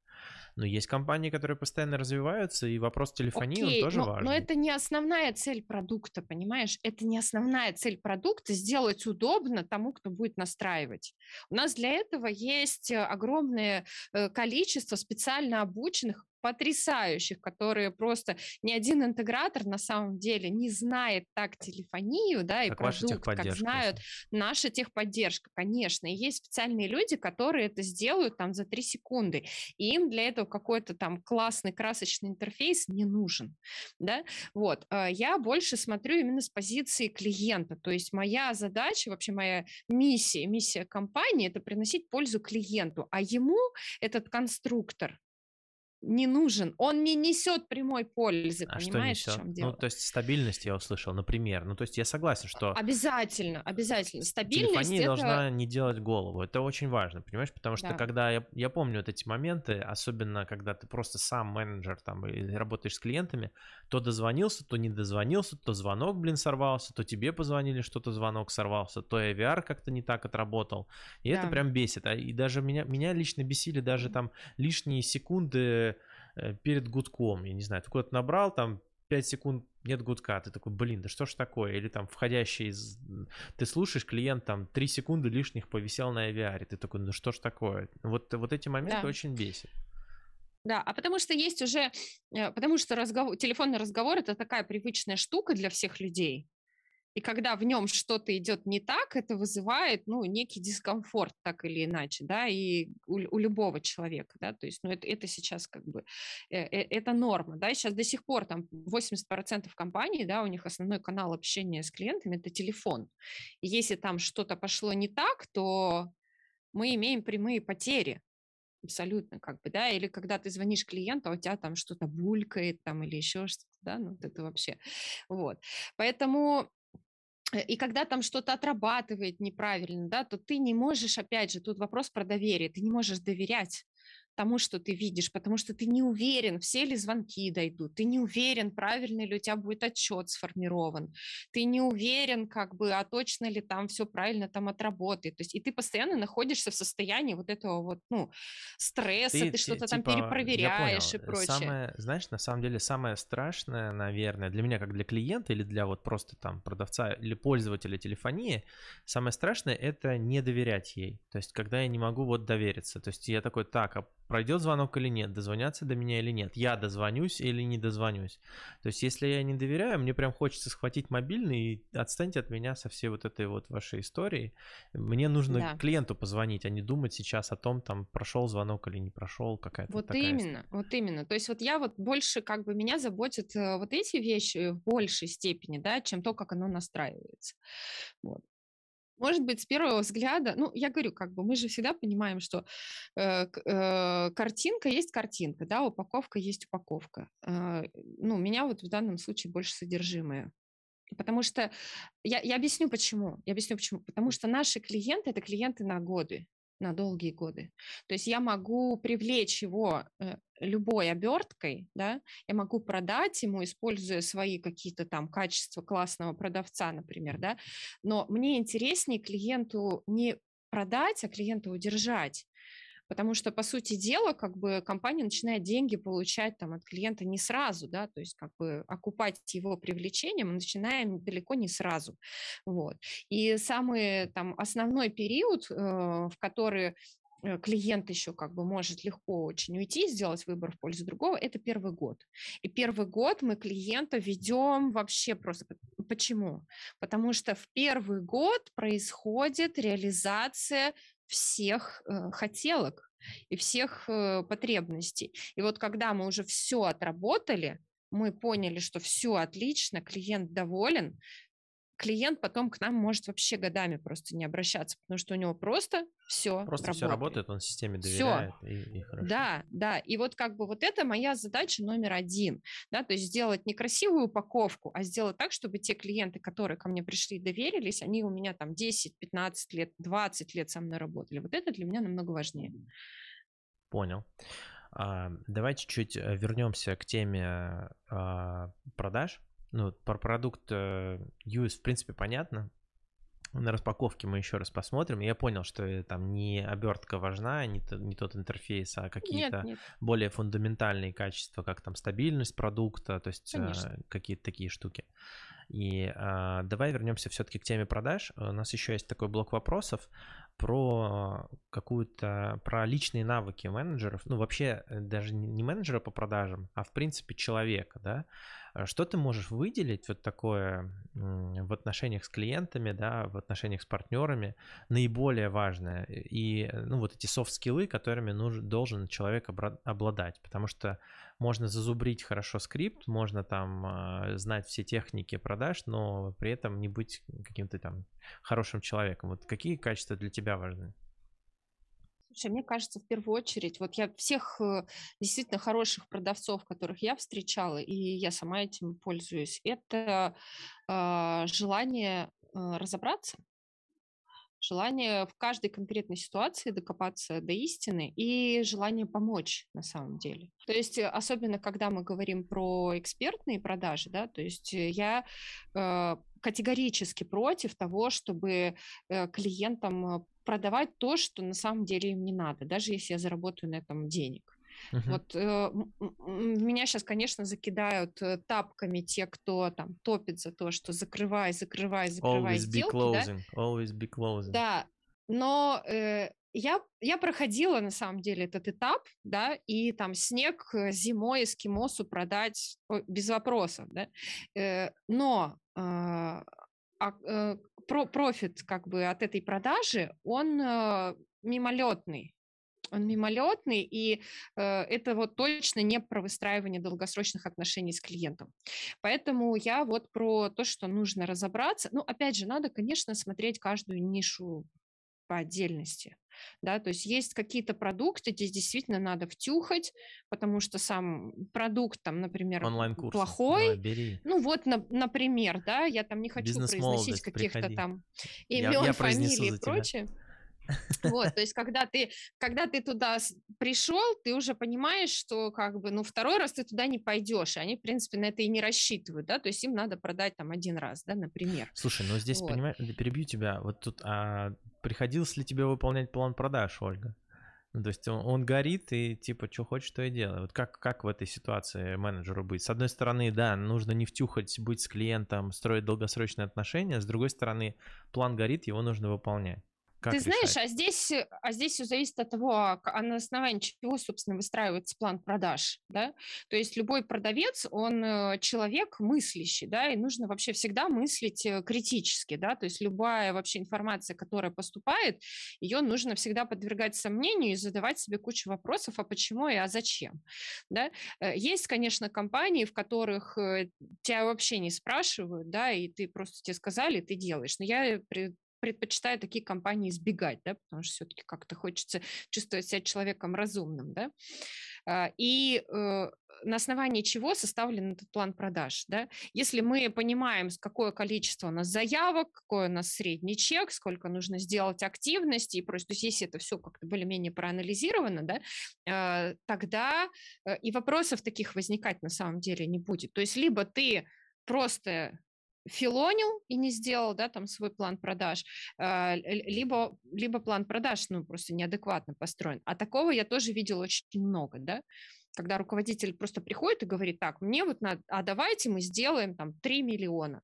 Но есть компании, которые постоянно развиваются, и вопрос телефонии Окей, он тоже но, важен. Но это не основная цель продукта, понимаешь? Это не основная цель продукта сделать удобно тому, кто будет настраивать. У нас для этого есть э, огромное э, количество специально обученных потрясающих, которые просто ни один интегратор на самом деле не знает так телефонию, да, и как продукт, как знают наша техподдержка, конечно. И есть специальные люди, которые это сделают там за три секунды, и им для этого какой-то там классный красочный интерфейс не нужен, да. Вот, а я больше смотрю именно с позиции клиента, то есть моя задача, вообще моя миссия, миссия компании – это приносить пользу клиенту, а ему этот конструктор, не нужен, он не несет прямой пользы, а понимаешь, что несет? в чем дело? Ну, то есть стабильность я услышал, например. Ну, то есть я согласен, что... Обязательно, обязательно. Стабильность Телефония это... должна не делать голову, это очень важно, понимаешь, потому что да. когда я, я помню вот эти моменты, особенно когда ты просто сам менеджер там и работаешь с клиентами, то дозвонился, то не дозвонился, то звонок, блин, сорвался, то тебе позвонили, что-то звонок сорвался, то AVR как-то не так отработал, и да. это прям бесит. А, и даже меня, меня лично бесили даже там лишние секунды Э, перед гудком, я не знаю, ты куда-то набрал, там 5 секунд нет гудка, ты такой, блин, да что ж такое? Или там входящий из... Ты слушаешь, клиент там 3 секунды лишних повисел на авиаре, ты такой, ну что ж такое? Вот, вот эти моменты да. очень бесят. Да, а потому что есть уже, э, потому что разговор, телефонный разговор это такая привычная штука для всех людей. И когда в нем что-то идет не так, это вызывает, ну, некий дискомфорт, так или иначе, да, и у, у любого человека, да, то есть, ну, это, это сейчас как бы, э, э, это норма, да, сейчас до сих пор там 80% компаний, да, у них основной канал общения с клиентами – это телефон. И если там что-то пошло не так, то мы имеем прямые потери, абсолютно, как бы, да, или когда ты звонишь клиенту, а у тебя там что-то булькает там или еще что-то, да, ну, это вообще, вот. Поэтому Э, и когда там что-то отрабатывает неправильно, да, то ты не можешь, опять же, тут вопрос про доверие, ты не можешь доверять тому, что ты видишь, потому что ты не уверен, все ли звонки дойдут, ты не уверен, правильный ли у тебя будет отчет сформирован, ты не уверен, как бы, а точно ли там все правильно там отработает. То есть, и ты постоянно находишься в состоянии вот этого вот, ну, стресса, ты, ты что-то типа, там перепроверяешь и прочее. Самое, знаешь, на самом деле самое страшное, наверное, для меня, как для клиента или для вот просто там продавца или пользователя телефонии, самое страшное это не доверять ей. То есть, когда я не могу вот довериться. То есть, я такой, так, а пройдет звонок или нет, дозвонятся до меня или нет, я дозвонюсь или не дозвонюсь. То есть, если я не доверяю, мне прям хочется схватить мобильный и отстаньте от меня со всей вот этой вот вашей историей. Мне нужно да. клиенту позвонить, а не думать сейчас о том, там, прошел звонок или не прошел, какая-то Вот такая именно, история. вот именно. То есть, вот я вот больше, как бы, меня заботят э, вот эти вещи в большей степени, да, чем то, как оно настраивается. Вот. Может быть, с первого взгляда, ну, я говорю, как бы мы же всегда понимаем, что э, э, картинка есть картинка, да, упаковка есть упаковка. Э, ну, меня вот в данном случае больше содержимое. Потому что я, я объясню почему. Я объясню почему. Потому что наши клиенты это клиенты на годы на долгие годы. То есть я могу привлечь его э, любой оберткой, да, я могу продать ему, используя свои какие-то там качества классного продавца, например, да, но мне интереснее клиенту не продать, а клиента удержать потому что, по сути дела, как бы компания начинает деньги получать там от клиента не сразу, да, то есть как бы окупать его привлечение мы начинаем далеко не сразу, вот. И самый там основной период, э, в который э, клиент еще как бы может легко очень уйти, сделать выбор в пользу другого, это первый год. И первый год мы клиента ведем вообще просто... Почему? Потому что в первый год происходит реализация всех э, хотелок и всех э, потребностей. И вот когда мы уже все отработали, мы поняли, что все отлично, клиент доволен, клиент потом к нам может вообще годами просто не обращаться, потому что у него просто все Просто работает. все работает, он системе доверяет, все. И, и хорошо. Да, да, и вот как бы вот это моя задача номер один, да, то есть сделать не красивую упаковку, а сделать так, чтобы те клиенты, которые ко мне пришли и доверились, они у меня там 10, 15 лет, 20 лет со мной работали. Вот это для меня намного важнее. Понял. А, давайте чуть э, вернемся к теме а, продаж. Ну, про продукт э, US, в принципе, понятно. на распаковке мы еще раз посмотрим. Я понял, что там не обертка важна, не, то, не тот интерфейс, а какие-то более фундаментальные качества, как там стабильность продукта, то есть э, какие-то такие штуки. И э, давай вернемся все-таки к теме продаж. У нас еще есть такой блок вопросов про какую-то, про личные навыки менеджеров, ну вообще э, даже не менеджера по продажам, а в принципе человека, да, Э, что ты можешь выделить вот такое в отношениях с клиентами, да, в отношениях с партнерами наиболее важное и э, ну вот эти софт-скиллы, которыми нужен, должен человек обладать, потому что можно зазубрить хорошо скрипт, можно там э, знать все техники продаж, но при этом не быть каким-то там хорошим человеком. Вот какие качества для тебя важны? Слушай, мне кажется, в первую очередь, вот я всех э, действительно хороших продавцов, которых я встречала, и я сама этим пользуюсь, это э, желание э, разобраться, желание в каждой конкретной ситуации докопаться до истины и желание помочь на самом деле. То есть э, особенно когда мы говорим про экспертные продажи, да, то есть э, я э, категорически против того, чтобы клиентам продавать то, что на самом деле им не надо, даже если я заработаю на этом денег. Uh-huh. Вот э, меня сейчас, конечно, закидают э, тапками те, кто там топит за то, что закрывай, закрывай, закрывай Always сделки. Be closing. Да? Always be closing. Да, но э, я, я проходила на самом деле этот этап, да, и там снег э, зимой эскимосу продать без вопросов, да, э, но э, а, э, про, профит как бы от этой продажи, он э, мимолетный, он мимолетный, и э, это вот точно не про выстраивание долгосрочных отношений с клиентом. Поэтому я вот про то, что нужно разобраться. Ну, опять же, надо, конечно, смотреть каждую нишу по отдельности. Да, то есть есть какие-то продукты, здесь действительно надо втюхать, потому что сам продукт там, например, плохой. Давай, бери. Ну вот, на, например, да, я там не хочу произносить каких-то там имен, фамилий и прочее. Вот, то есть, когда ты, когда ты туда пришел, ты уже понимаешь, что как бы, ну, второй раз ты туда не пойдешь, и они, в принципе, на это и не рассчитывают, да, то есть им надо продать там один раз, да, например. Слушай, ну здесь, вот. понимаешь, перебью тебя, вот тут, а приходилось ли тебе выполнять план продаж, Ольга? Ну, то есть он, он горит и типа, что хочешь, то и делай. Вот как, как в этой ситуации менеджеру быть? С одной стороны, да, нужно не втюхать, быть с клиентом, строить долгосрочные отношения. С другой стороны, план горит, его нужно выполнять. Как Ты решать? знаешь, а здесь, а здесь все зависит от того, а, а на основании чего, собственно, выстраивается план продаж, да? То есть любой продавец, он э, человек мыслящий, да, и нужно вообще всегда мыслить э, критически, да, то есть любая вообще информация, которая поступает, ее нужно всегда подвергать сомнению и задавать себе кучу вопросов, а почему и а зачем, да? Э, есть, конечно, компании, в которых тебя вообще не спрашивают, да, и ты просто тебе сказали, ты делаешь, но я предпочитаю такие компании избегать, да, потому что все-таки как-то хочется чувствовать себя человеком разумным, да. А, и э, на основании чего составлен этот план продаж. Да? Если мы понимаем, какое количество у нас заявок, какой у нас средний чек, сколько нужно сделать активности и прочее, то если это все как-то более-менее проанализировано, да, э, тогда э, и вопросов таких возникать на самом деле не будет. То есть либо ты просто филонил и не сделал, да, там свой план продаж, а, либо, либо план продаж, ну, просто неадекватно построен. А такого я тоже видела очень много, да, когда руководитель просто приходит и говорит, так, мне вот надо, а давайте мы сделаем там 3 миллиона.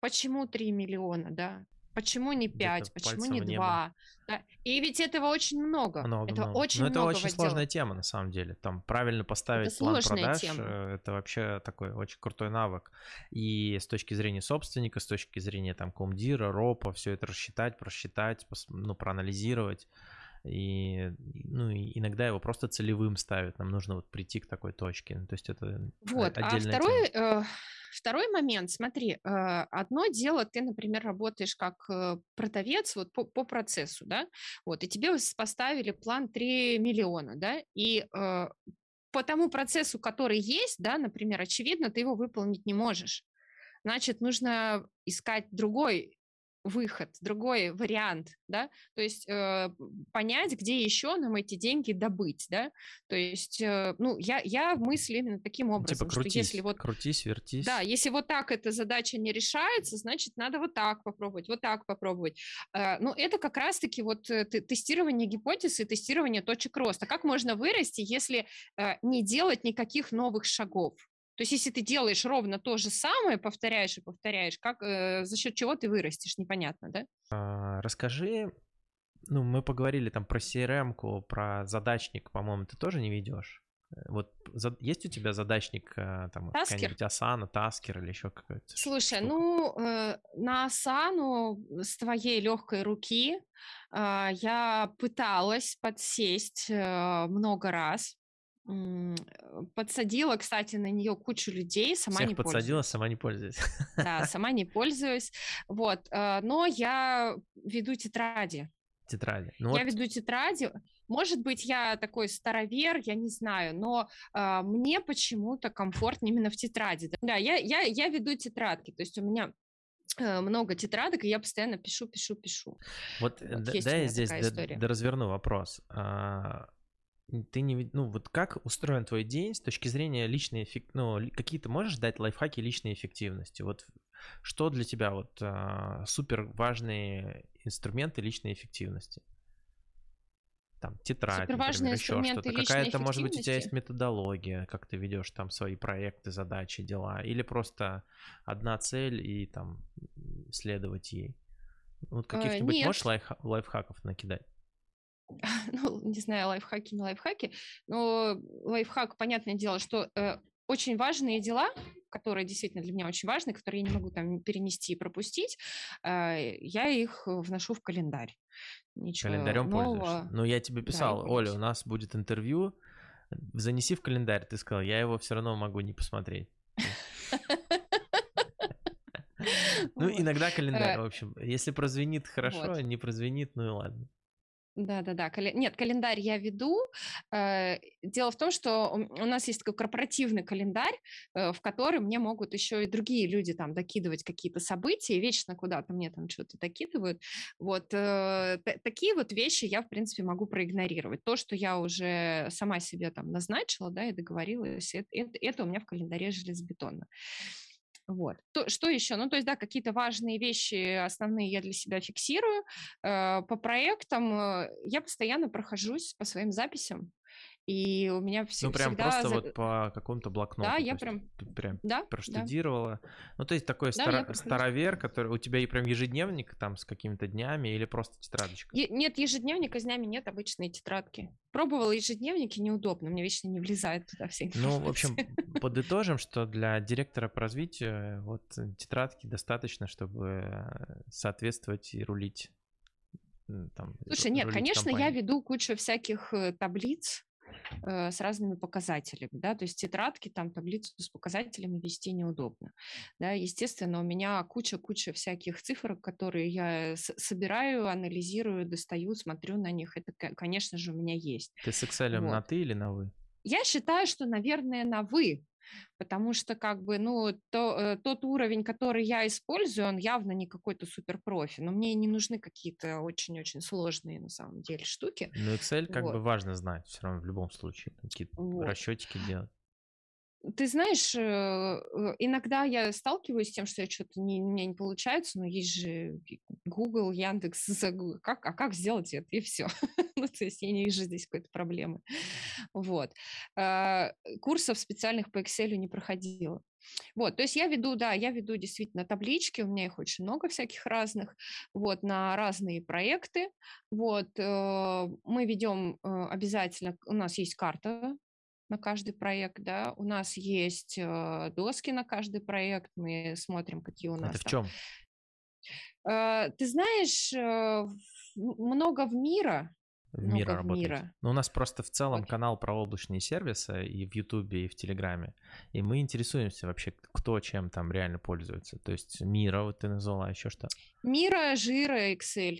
Почему 3 миллиона, да? Почему не 5? Почему не 2? Да. И ведь этого очень много. много это много. очень Но это очень сложная тема, на самом деле. Там правильно поставить это план продаж, тема. Э, это вообще такой очень крутой навык. И с точки зрения собственника, с точки зрения там комдира, ропа, все это рассчитать, просчитать, ну, проанализировать. И, ну, и иногда его просто целевым ставят. Нам нужно вот прийти к такой точке. То есть это вот. А второй, тема. Э, Второй момент, смотри, э, одно дело, ты, например, работаешь как э, продавец вот по, по процессу, да, вот, и тебе поставили план 3 миллиона, да, и э, по тому процессу, который есть, да, например, очевидно, ты его выполнить не можешь. Значит, нужно искать другой выход, другой вариант, да, то есть э, понять, где еще нам эти деньги добыть, да, то есть, э, ну, я, я мыслю именно таким Типа образом, что крутись, если вот крутись, вертись. да, если вот так эта задача не решается, значит, надо вот так попробовать, вот так попробовать. Э, Ну, это как раз-таки вот э, те- тестирование гипотез и тестирование точек роста. Как можно вырасти, если э, не делать никаких новых шагов? То есть, если ты делаешь ровно то же самое, повторяешь и повторяешь, как, э, за счет чего ты вырастешь, непонятно, да? А, Расскажи, ну, мы поговорили там про CRM-ку, про задачник, по-моему, ты тоже не ведешь? Э, Вот за- есть у тебя задачник, э, там, какая-нибудь Asana, Таскер или еще какая-то ш- Слушай, штука? ну, э, на Асану с твоей легкой руки а, я пыталась подсесть э, много раз. Э, Подсадила, кстати, на нее кучу людей, сама Всех не подсадила, пользуюсь. сама не пользуюсь. Да, сама не пользуюсь. Вот, э, но я веду тетради. Тетради. Ну Я вот, веду тетради. Может быть, я такой старовер, я не знаю, но а, мне почему-то комфортно именно в тетради. Да, я, я, я веду тетрадки, то есть у меня э, много тетрадок, и я постоянно пишу, пишу, пишу. вот, э, вот да- я здесь д- история. доразверну вопрос. А, Ты не, ну вот как устроен твой день с точки зрения личной эффек- ну ли- какие-то можешь дать лайфхаки личной эффективности? Вот что для тебя вот а, супер важные инструменты личной эффективности? Там тетрадь, например, еще что-то. Какая-то, может быть, у тебя есть эффективности? методология, как ты ведешь там свои проекты, задачи, дела, или просто одна цель и там следовать ей. Вот Э, каких-нибудь Нет, можешь лайфха- лайфхаков накидать? ну, не знаю, лайфхаки, не лайфхаки, но лайфхак, понятное дело, что э, очень важные дела, которые действительно для меня очень важны, которые я не могу там перенести и пропустить, э, я их вношу в календарь. Ничего Календарем пользуешься? нового. Ну, я тебе Да, писал, Оля, у нас будет интервью, занеси в календарь. Ты сказал, я его все равно могу не посмотреть. Ну, иногда календарь, Э, в общем. Если прозвенит, хорошо, Вот. не прозвенит, ну и ладно. Да-да-да, кале- нет, календарь я веду. Э, Дело в том, что у нас есть такой корпоративный календарь, э, в который мне могут еще и другие люди там докидывать какие-то события, вечно куда-то мне там что-то докидывают. Вот э, та- такие вот вещи я, в принципе, могу проигнорировать. То, что я уже сама себе там назначила, да, и договорилась, это- это у меня в календаре железобетонно. Вот. То, что еще? Ну, то есть, да, какие-то важные вещи основные я для себя фиксирую. Э, По проектам э, я постоянно прохожусь по своим записям, и у меня вс- Ну, прям всегда... просто вот по какому-то блокноту. Да, я прям... прям Да, да. проштудировала. Ну, то есть такой Да, я прохожусь. старовер, который у тебя и прям ежедневник там с какими-то днями или просто тетрадочка? Е- Нет, ежедневника с днями нет, обычные тетрадки. Пробовала ежедневники, неудобно, мне вечно не влезает туда вся Ну, в общем, подытожим, что для директора по развитию вот э, тетрадки достаточно, чтобы э, соответствовать и рулить. Там, Слушай, нет, конечно, я компанией. веду кучу всяких э, таблиц э, с разными показателями, да, то есть тетрадки, там таблицу с показателями вести неудобно, да, естественно, у меня куча-куча всяких цифр, которые я собираю, анализирую, достаю, смотрю на них, это, ко- конечно же, у меня есть. Ты с Excel на Вот. ты или на вы? Я считаю, что, наверное, на «вы», потому что, как бы, ну, то, э, тот уровень, который я использую, он явно не какой-то суперпрофи, но мне не нужны какие-то очень-очень сложные, на самом деле, штуки. Ну, Excel как бы Вот. важно знать все равно в любом случае. Какие-то Вот. расчетики делать. Ты знаешь, э, э, иногда я сталкиваюсь с тем, что я что-то не, у меня не получается, но есть же Google, Яндекс, как, а как сделать это, и все. ну, то есть я не вижу здесь какой-то проблемы. Вот. А, Курсов специальных по Excel не проходила. Вот, то есть я веду, да, я веду действительно таблички, у меня их очень много всяких разных, вот, на разные проекты, вот, э, мы ведем обязательно, у нас есть карта на каждый проект, да, у нас есть э, доски на каждый проект, мы смотрим, какие у нас Это в чем? Э, Ты знаешь, э, много в мира, В мира много работаете? мира. Ну, у нас просто в целом Вот. канал про облачные сервисы и в Ютубе, и в Телеграме. И мы интересуемся вообще, кто чем там реально пользуется. То есть Мира, вот ты назвала, еще что? Мира, Жира, Excel.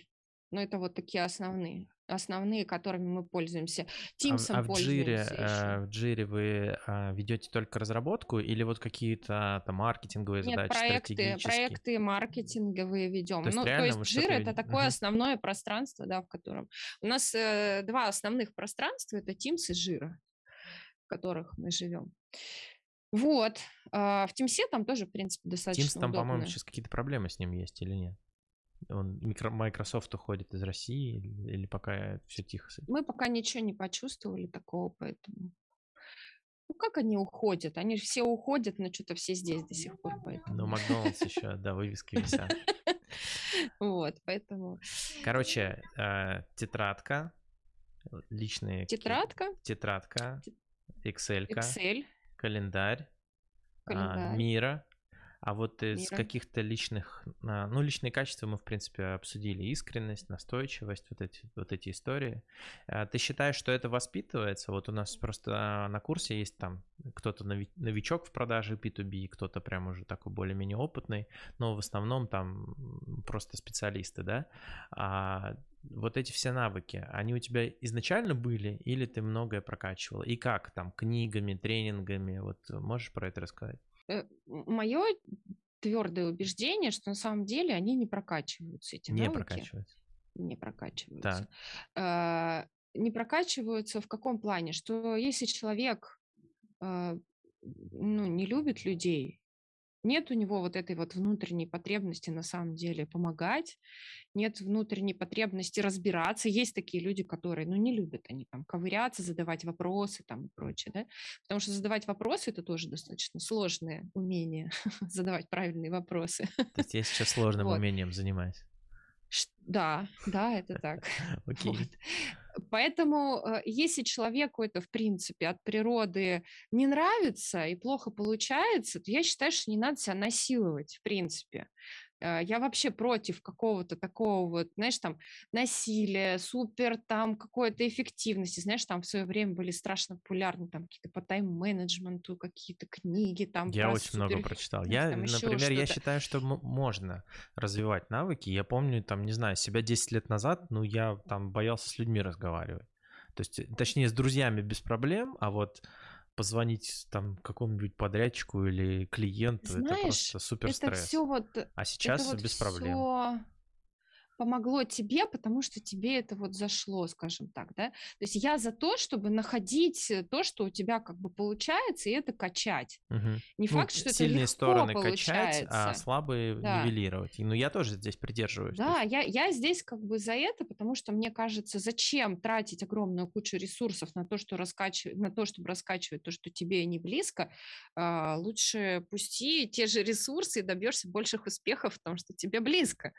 Ну, это вот такие основные. Основные, которыми мы пользуемся. Teams а, а в Jira, э, в Jira вы а, ведете только разработку или вот какие-то там маркетинговые Нет, задачи, проекты, проекты маркетинговые ведем. То есть, ну, то есть Jira это такое uh-huh. основное пространство, да, в котором у нас э, два основных пространства это Teams и Jira, в которых мы живем. Вот. А в Teams там тоже, в принципе, достаточно Teams там, по-моему, сейчас какие-то проблемы с ним есть или нет? Он, Microsoft уходит из России или, пока все тихо? Мы пока ничего не почувствовали такого, поэтому... Ну, как они уходят? Они все уходят, но что-то все здесь до сих пор, поэтому... Ну, Макдональдс еще, да, вывески висят. Вот, поэтому... Короче, э, тетрадка, личные... Тетрадка? Тетрадка, Excel, Excel. календарь, а, календарь. Мира, а вот из Мира. каких-то личных, а, ну, личные качества мы, в принципе, обсудили. Искренность, настойчивость, вот эти, вот эти истории. А ты считаешь, что это воспитывается? Вот у нас просто на курсе есть там кто-то новичок в продаже B2B, кто-то прям уже такой более-менее опытный, но в основном там просто специалисты, да? А вот эти все навыки, они у тебя изначально были или ты многое прокачивал? И как там, книгами, тренингами? Вот можешь про это рассказать? Э, мое твердое убеждение, что на самом деле они не прокачиваются, эти не навыки. прокачиваются. Не прокачиваются. Так. Не прокачиваются в каком плане? Что если человек а, ну, не любит людей, нет у него вот этой вот внутренней потребности на самом деле помогать, нет внутренней потребности разбираться. Есть такие люди, которые, ну, не любят они там ковыряться, задавать вопросы там и прочее, да, потому что задавать вопросы – это тоже достаточно сложное умение, задавать правильные вопросы. То есть я сейчас сложным вот. умением занимаюсь. Да, да, это так. Окей. Вот. Поэтому, э, если человеку это, в принципе, от природы не нравится и плохо получается, то я считаю, что не надо себя насиловать, в принципе. Э, я вообще против какого-то такого вот, знаешь, там, насилия, супер там какой-то эффективности. Знаешь, там в свое время были страшно популярны там какие-то по тайм-менеджменту, какие-то книги там. Я очень много прочитал. Я, там, например, я считаю, что можно развивать навыки. Я помню, там, не знаю, себя 10 лет назад, ну, я там боялся с людьми разговаривать. То есть, точнее, с друзьями без проблем, а вот позвонить там какому-нибудь подрядчику или клиенту, Знаешь, это просто супер стресс. Это все вот, а сейчас вот без проблем. Помогло тебе, потому что тебе это вот зашло, скажем так, да. То есть я за то, чтобы находить э, то, что у тебя как бы получается, и это качать. Угу. Не ну, факт, что сильные это стороны получается. качать, а слабые да. нивелировать. Ну я тоже здесь придерживаюсь. Да, я, я здесь как бы за это, потому что мне кажется, зачем тратить огромную кучу ресурсов на то, что раскачивать, на то, чтобы раскачивать то, что тебе не близко, а, лучше пусти те же ресурсы и добьешься больших успехов, потому что тебе близко.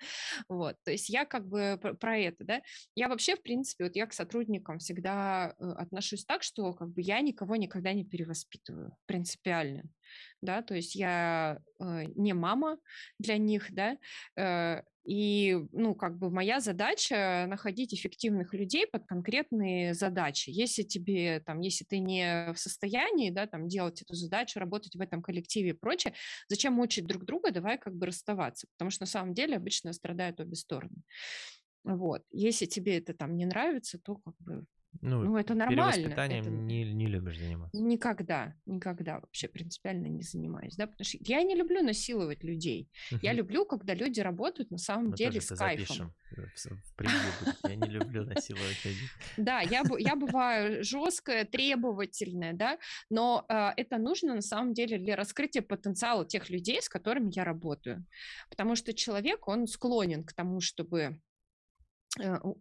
Вот, то есть есть я как бы про это, да. Я вообще, в принципе, вот я к сотрудникам всегда э, отношусь так, что как бы я никого никогда не перевоспитываю принципиально, да, то есть я э, не мама для них, да, э, и, ну, как бы моя задача находить эффективных людей под конкретные задачи. Если тебе, там, если ты не в состоянии, да, там, делать эту задачу, работать в этом коллективе и прочее, зачем мучить друг друга, давай как бы расставаться, потому что на самом деле обычно страдают обе стороны. Вот. Если тебе это там не нравится, то как бы ну, ну, это нормально. Перевоспитанием это... не, не любишь заниматься? Никогда, никогда вообще принципиально не занимаюсь, да, потому что я не люблю насиловать людей. Я люблю, когда люди работают на самом Мы деле с кайфом. В Я не люблю насиловать людей. Да, я, я бываю жесткая, требовательная, да, но э, это нужно на самом деле для раскрытия потенциала тех людей, с которыми я работаю. Потому что человек, он склонен к тому, чтобы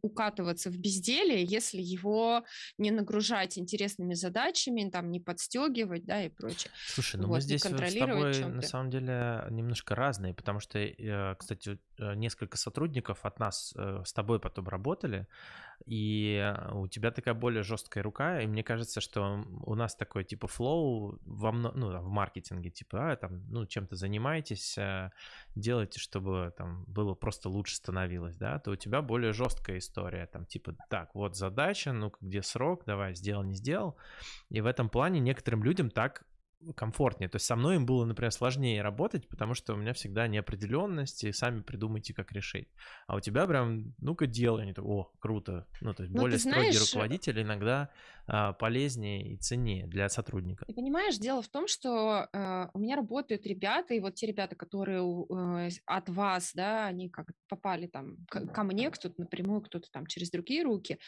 укатываться в безделие, если его не нагружать интересными задачами, там не подстегивать, да, и прочее. Слушай, ну вот, мы здесь с тобой на самом деле немножко разные, потому что, э, кстати, э, несколько сотрудников от нас с тобой потом работали, и э, у тебя такая более жесткая рука, и мне кажется, что у нас такой типа флоу во ну, в маркетинге, типа, а, там, ну, чем-то занимаетесь, э, делайте, чтобы там было просто лучше становилось, да, то у тебя более жесткая история, там, типа, так, вот задача, ну, где срок, давай, сделал, не сделал, и в этом плане некоторым людям так комфортнее. То есть со мной им было, например, сложнее работать, потому что у меня всегда неопределенность, и сами придумайте, как решить. А у тебя прям, ну-ка делай, они так, о, круто. Ну, то есть Но ну, более знаешь... строгий руководитель иногда а, полезнее и ценнее для сотрудника. Ты понимаешь, дело в том, что э, у меня работают ребята, и вот те ребята, которые э, от вас, да, они как попали там ко, ко мне, кто-то напрямую, кто-то там через другие руки,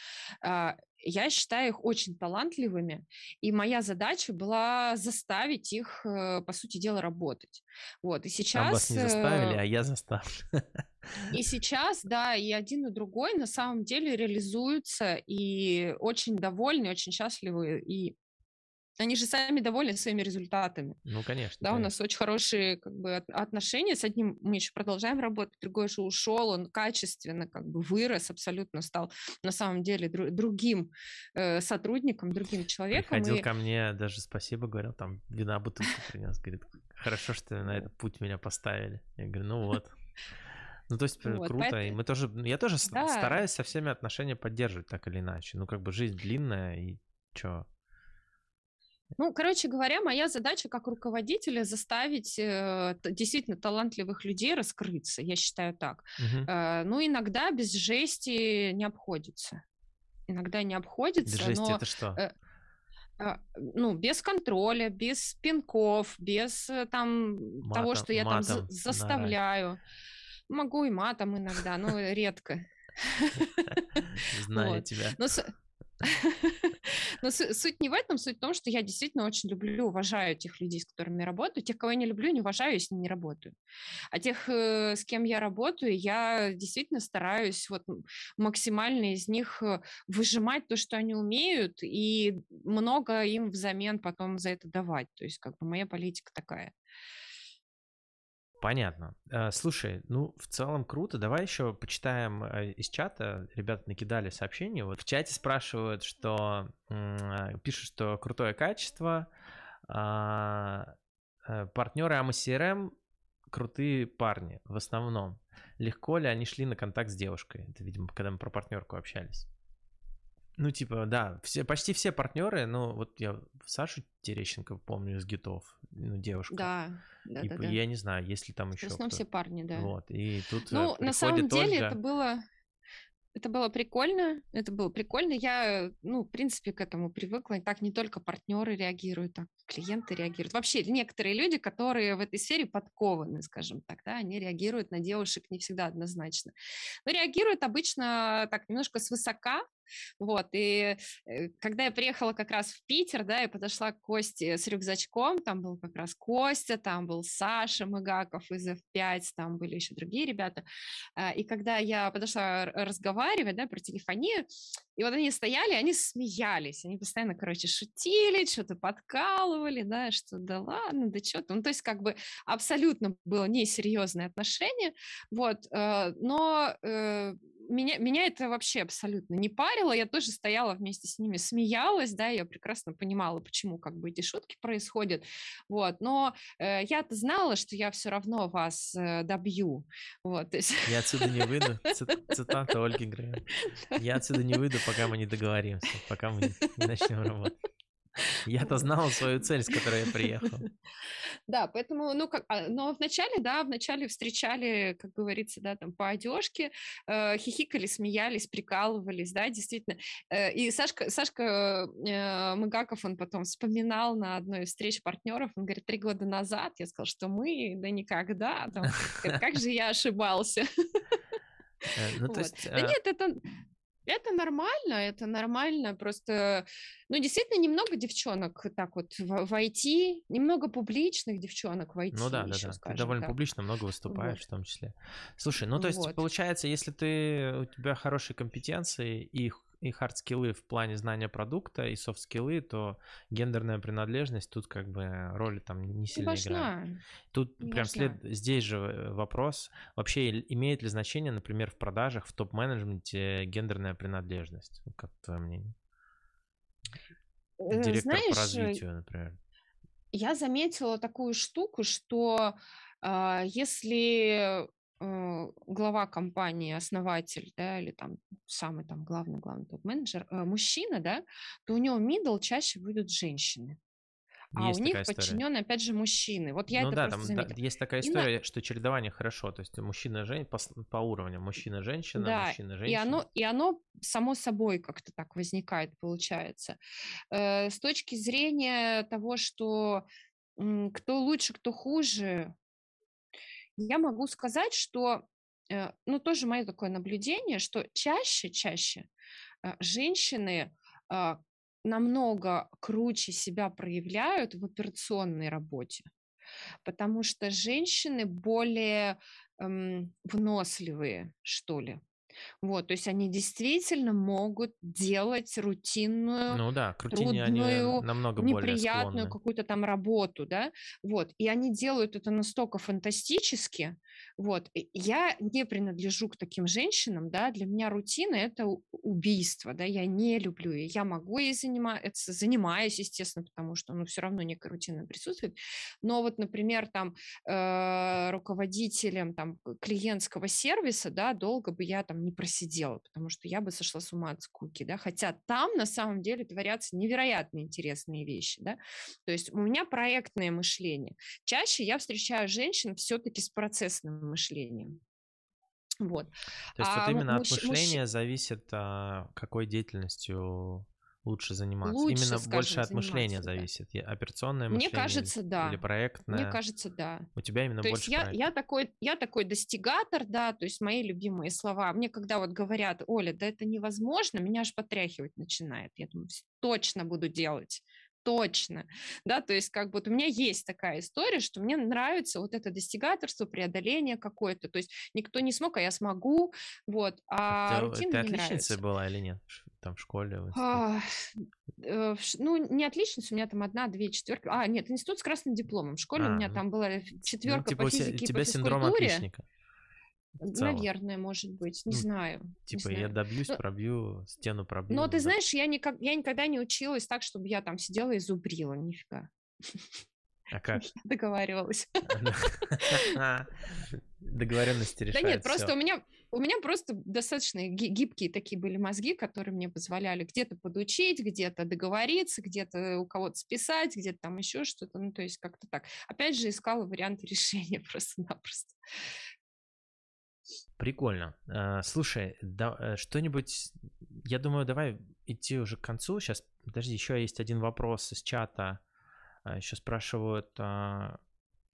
э, я считаю их очень талантливыми, и моя задача была заставить их, э, по сути дела, работать. Вот, и сейчас... А вас не заставили, а я заставлю. И сейчас, да, и один, и другой на самом деле реализуются, и очень довольны, очень счастливы, и они же сами довольны своими результатами. Ну, конечно. Да, конечно. у нас очень хорошие как бы, отношения. С одним мы еще продолжаем работать, другой же ушел, он качественно как бы вырос, абсолютно стал на самом деле дру- другим э, сотрудником, другим человеком. Приходил и... ко мне, даже спасибо говорил, там вина бутылку принес, говорит, хорошо, что на этот путь меня поставили. Я говорю, ну вот. Ну, то есть вот, круто. Поэтому... И мы тоже, я тоже да. стараюсь со всеми отношения поддерживать так или иначе. Ну, как бы жизнь длинная, и чё, ну, короче говоря, моя задача как руководителя заставить э, действительно талантливых людей раскрыться, я считаю так. Угу. Э, ну, иногда без жести не обходится. Иногда не обходится. Без жести но, это что? Э, э, ну, без контроля, без пинков, без э, там матом, того, что я там за- заставляю. Нарать. Могу и матом иногда, но редко. Знаю тебя. Но суть не в этом, суть в том, что я действительно очень люблю, уважаю тех людей, с которыми я работаю. Тех, кого я не люблю, не уважаю, с ними не работаю. А тех, э, с кем я работаю, я действительно стараюсь вот максимально из них э, выжимать то, что они умеют, и много им взамен потом за это давать. То есть как бы моя политика такая. Понятно. Э, слушай, ну, в целом круто. Давай еще почитаем э, из чата. Ребята накидали сообщение. Вот в чате спрашивают, что э, пишут, что крутое качество. А, партнеры CRM крутые парни в основном. Легко ли они шли на контакт с девушкой? Это, видимо, когда мы про партнерку общались. Ну, типа, да, все, почти все партнеры, ну, вот я Сашу Терещенко помню из гитов, ну, девушка. Да, да, и, да, да. Я не знаю, есть ли там еще В основном все парни, да. Вот, и тут Ну, на самом деле Ольга... это было... Это было прикольно, это было прикольно. Я, ну, в принципе, к этому привыкла. И так не только партнеры реагируют, так клиенты реагируют. Вообще некоторые люди, которые в этой сфере подкованы, скажем так, да, они реагируют на девушек не всегда однозначно. Но реагируют обычно так немножко свысока, вот, и э, когда я приехала как раз в Питер, да, я подошла к Косте с рюкзачком, там был как раз Костя, там был Саша Мыгаков из F5, там были еще другие ребята, а, и когда я подошла разговаривать, да, про телефонию, и вот они стояли, они смеялись, они постоянно, короче, шутили, что-то подкалывали, да, что да ладно, да что-то. Ну, то есть как бы абсолютно было несерьезное отношение, вот, э, но э, меня, меня это вообще абсолютно не парило, я тоже стояла вместе с ними, смеялась, да, я прекрасно понимала, почему как бы эти шутки происходят, вот, но э, я-то знала, что я все равно вас э, добью, вот. Есть... Я отсюда не выйду, цитата Ольги Грей. Я отсюда не выйду, пока мы не договоримся, пока мы не начнем работать. Я-то знал свою цель, с которой я приехал. Да, поэтому, ну, как, а, но вначале, да, вначале встречали, как говорится, да, там, по одежке, э, хихикали, смеялись, прикалывались, да, действительно. Э, и Сашка, Сашка э, Мыгаков, он потом вспоминал на одной из встреч партнеров, он говорит, три года назад я сказал, что мы, да никогда, там, как же я ошибался. Э, ну, то есть, да а нет, это это нормально, это нормально. Просто, ну, действительно, немного девчонок так вот в, в IT, немного публичных девчонок в IT. Ну да, да, да. Ты довольно так. публично много выступаешь вот. в том числе. Слушай, ну то есть вот. получается, если ты у тебя хорошие компетенции и и хард-скиллы в плане знания продукта, и софт-скиллы, то гендерная принадлежность тут как бы роли там не сильно Важна. играет. Тут не прям след... здесь же э, вопрос, вообще имеет ли значение, например, в продажах, в топ-менеджменте гендерная принадлежность? Как твое мнение? Э, Директор Знаешь, по развитию, например. Я заметила такую штуку, что э, если Э, глава компании, основатель, да, или там самый там главный, главный топ-менеджер, э, мужчина, да, то у него middle чаще будут женщины. а есть у них подчиненные, опять же, мужчины. Вот я ну, это да, там да, есть такая история, и что чередование хорошо, то есть мужчина жен по, по уровням, мужчина женщина, да, мужчина женщина. И оно и оно само собой как-то так возникает, получается. Э, с точки зрения того, что э, кто лучше, кто хуже, я могу сказать, что э, ну тоже мое такое наблюдение, что чаще, чаще э, женщины э, намного круче себя проявляют в операционной работе, потому что женщины более эм, выносливые, что ли. Вот, то есть они действительно могут делать рутинную, ну да, к трудную, они намного неприятную какую-то там работу, да, вот, и они делают это настолько фантастически, вот, я не принадлежу к таким женщинам, да, для меня рутина – это убийство, да, я не люблю ее, я могу ей заниматься, занимаюсь, естественно, потому что, ну, все равно некая рутина присутствует, но вот, например, там, э, руководителем, там, клиентского сервиса, да, долго бы я там не просидела, потому что я бы сошла с ума от скуки, да, хотя там на самом деле творятся невероятно интересные вещи, да, то есть у меня проектное мышление. Чаще я встречаю женщин все-таки с процессным мышлением. Вот. То есть а вот именно муж, от мышления муж... зависит, а, какой деятельностью лучше заниматься. Лучше, Именно скажем, больше от мышления да. зависит. Операционное Мне кажется, да. Или проектное. Мне кажется, да. У тебя именно то больше есть я, я, такой, я такой достигатор, да, то есть мои любимые слова. Мне когда вот говорят, Оля, да это невозможно, меня аж потряхивать начинает. Я думаю, точно буду делать точно, да, то есть как бы вот у меня есть такая история, что мне нравится вот это достигаторство, преодоление какое-то, то есть никто не смог, а я смогу, вот, а ты, рутина ты не отличница была или нет? Там в школе? В а, э, ну, не отличница, у меня там одна, две, четверки. А, нет, институт с красным дипломом. В школе а, у меня ну, там была четверка ну, типа по физике и по синдром отличника. Наверное, может быть, не ну, знаю. Типа не я знаю. добьюсь, ну, пробью, стену пробью. Но ты да. знаешь, я, никак, я никогда не училась так, чтобы я там сидела и зубрила, нифига. А как? Договаривалась. Договоренности решают. Да нет, просто у меня у меня просто достаточно гибкие такие были мозги, которые мне позволяли где-то подучить, где-то договориться, где-то у кого-то списать, где-то там еще что-то. Ну, то есть как-то так. Опять же, искала варианты решения просто-напросто. Прикольно. А, слушай, да, э, что-нибудь, я думаю, давай идти уже к концу. Сейчас, подожди, еще есть один вопрос из чата. А, еще спрашивают, а,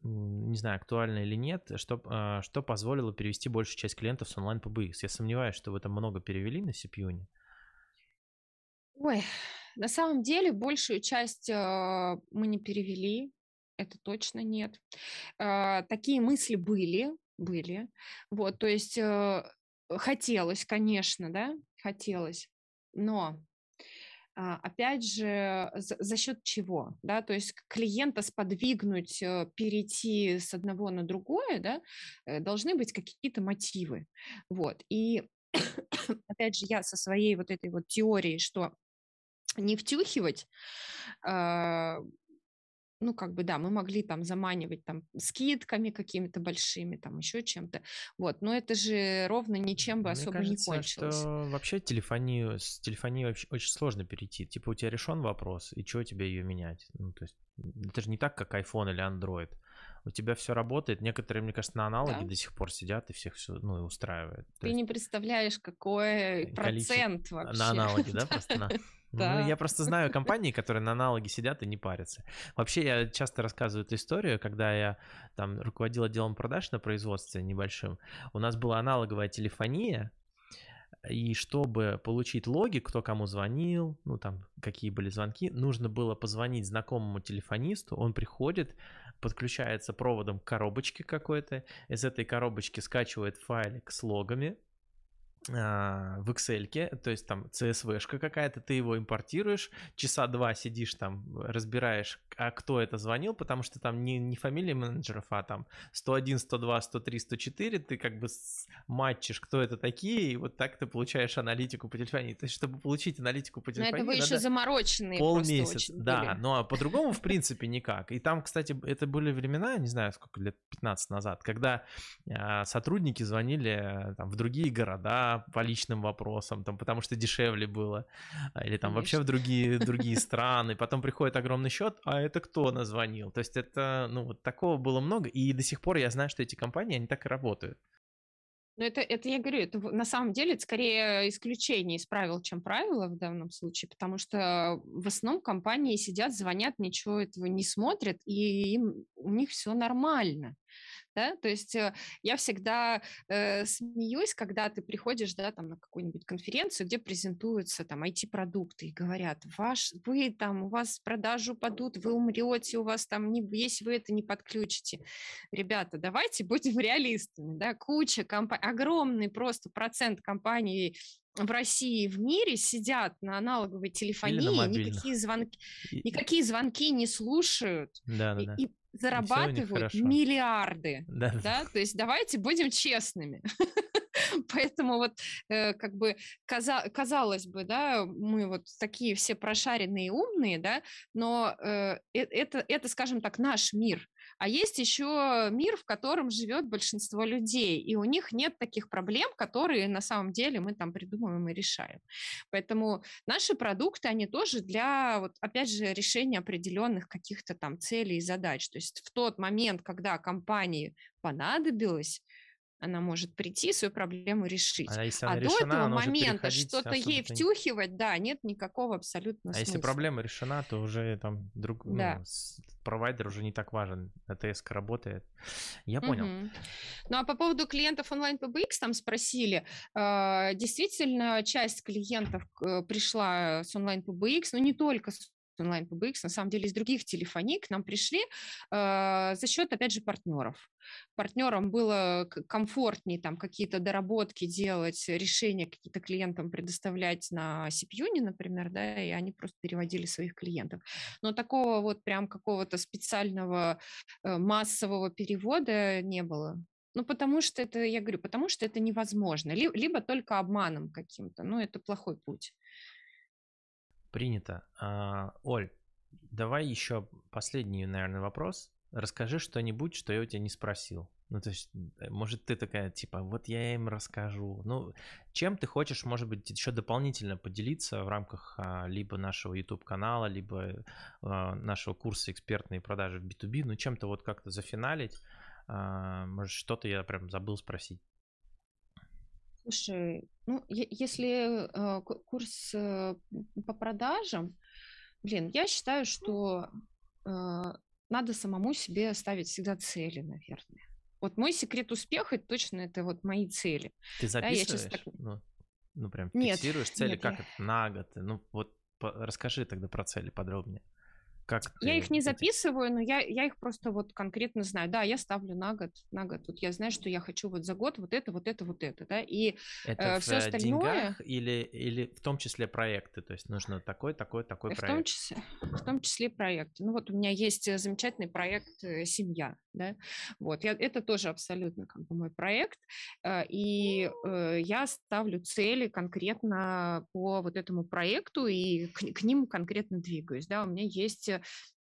не знаю, актуально или нет, что, что позволило перевести большую часть клиентов с онлайн PBX? Я сомневаюсь, что вы там много перевели на CPU. Ой, на самом деле большую часть мы не перевели, это точно нет. Такие мысли были, были. Вот, то есть э, хотелось, конечно, да, хотелось, но а, опять же, за, за счет чего, да, то есть клиента сподвигнуть э, перейти с одного на другое, да, э, должны быть какие-то мотивы, вот, и опять же, я со своей вот этой вот теорией, что не втюхивать, а, ну, как бы, да, мы могли там заманивать там скидками какими-то большими, там еще чем-то, вот, но это же ровно ничем бы Мне особо кажется, не кончилось. что вообще телефонию, с телефонией вообще очень сложно перейти, типа у тебя решен вопрос, и чего тебе ее менять, ну, то есть это же не так, как iPhone или Android, у тебя все работает. Некоторые, мне кажется, на аналоге да? до сих пор сидят и всех все ну, устраивает. Ты есть... не представляешь, какой процент вообще. На аналоге, да, просто на... Да. Ну, я просто знаю компании, которые на аналоге сидят и не парятся. Вообще, я часто рассказываю эту историю, когда я там руководил отделом продаж на производстве небольшим. У нас была аналоговая телефония, и чтобы получить логи, кто кому звонил, ну там какие были звонки, нужно было позвонить знакомому телефонисту, он приходит, подключается проводом к коробочке какой-то, из этой коробочки скачивает файлик с логами, в Excel, то есть там CSV-шка какая-то, ты его импортируешь, часа два сидишь там, разбираешь, а кто это звонил, потому что там не, не фамилия менеджеров, а там 101, 102, 103, 104, ты как бы матчишь, кто это такие, и вот так ты получаешь аналитику по телефону. То есть, чтобы получить аналитику по телефону, Но это вы еще замороченные полмесяца. Да, были. ну а по-другому в принципе никак. И там, кстати, это были времена, не знаю, сколько лет, 15 назад, когда а, сотрудники звонили там, в другие города по личным вопросам, там, потому что дешевле было, или там Конечно. вообще в другие, другие страны, потом приходит огромный счет, а это кто назвонил? То есть это, ну, вот такого было много, и до сих пор я знаю, что эти компании, они так и работают. Ну, это, это я говорю, это на самом деле это скорее исключение из правил, чем правило в данном случае, потому что в основном компании сидят, звонят, ничего этого не смотрят, и им, у них все нормально да, то есть э, я всегда э, смеюсь, когда ты приходишь, да, там на какую-нибудь конференцию, где презентуются там IT-продукты и говорят, ваш, вы там, у вас продажи упадут, вы умрете, у вас там, не, если вы это не подключите. Ребята, давайте будем реалистами, да, куча компаний, огромный просто процент компаний в России и в мире сидят на аналоговой телефонии, на никакие звонки, никакие звонки не слушают. Да, да, да. И, зарабатывают миллиарды. Да. да. То есть давайте будем честными. Поэтому вот э, как бы каза- казалось бы, да, мы вот такие все прошаренные и умные, да, но э, э это, это, скажем так, наш мир. А есть еще мир, в котором живет большинство людей, и у них нет таких проблем, которые на самом деле мы там придумываем и решаем. Поэтому наши продукты, они тоже для, вот, опять же, решения определенных каких-то там целей и задач. То есть в тот момент, когда компании понадобилось она может прийти свою проблему решить. А, если а решена, до этого момента что-то ей втюхивать, да, нет никакого абсолютно а смысла. если проблема решена, то уже там друг, да. ну, провайдер уже не так важен, ats работает. Я понял. Угу. Ну а по поводу клиентов онлайн PBX там спросили, э, действительно часть клиентов э, пришла с онлайн PBX, но не только с онлайн PBX, на самом деле из других телефоний к нам пришли э, за счет, опять же, партнеров. Партнерам было комфортнее там какие-то доработки делать, решения какие-то клиентам предоставлять на CPU, например, да, и они просто переводили своих клиентов. Но такого вот прям какого-то специального э, массового перевода не было. Ну, потому что это, я говорю, потому что это невозможно. Либо, либо только обманом каким-то. Ну, это плохой путь. Принято. А, Оль, давай еще последний, наверное, вопрос. Расскажи что-нибудь, что я у тебя не спросил. Ну, то есть, э, может, ты такая, типа, вот я им расскажу. Ну, чем ты хочешь, может быть, еще дополнительно поделиться в рамках а, либо нашего YouTube-канала, либо а, нашего курса экспертные продажи в B2B, ну, чем-то вот как-то зафиналить. А, может, что-то я прям забыл спросить. Слушай, ну, если э, курс э, по продажам, блин, я считаю, что э, надо самому себе ставить всегда цели, наверное. Вот мой секрет успеха точно это вот мои цели. Ты записываешь? Да, так... ну, ну, прям фиксируешь нет, цели, нет, как я... это на год? Ну, вот по... расскажи тогда про цели подробнее. Как я их не записываю, но я, я их просто вот конкретно знаю. Да, я ставлю на год, на год. Вот я знаю, что я хочу вот за год вот это, вот это, вот это, да. И это э, все остальное... деньгах или, или в том числе проекты? То есть нужно такой, такой, такой в проект? Том числе, в том числе проекты. Ну вот у меня есть э, замечательный проект э, «Семья», да. Вот, я, это тоже абсолютно как бы мой проект. И э, я ставлю цели конкретно по вот этому проекту и к, к ним конкретно двигаюсь, да. У меня есть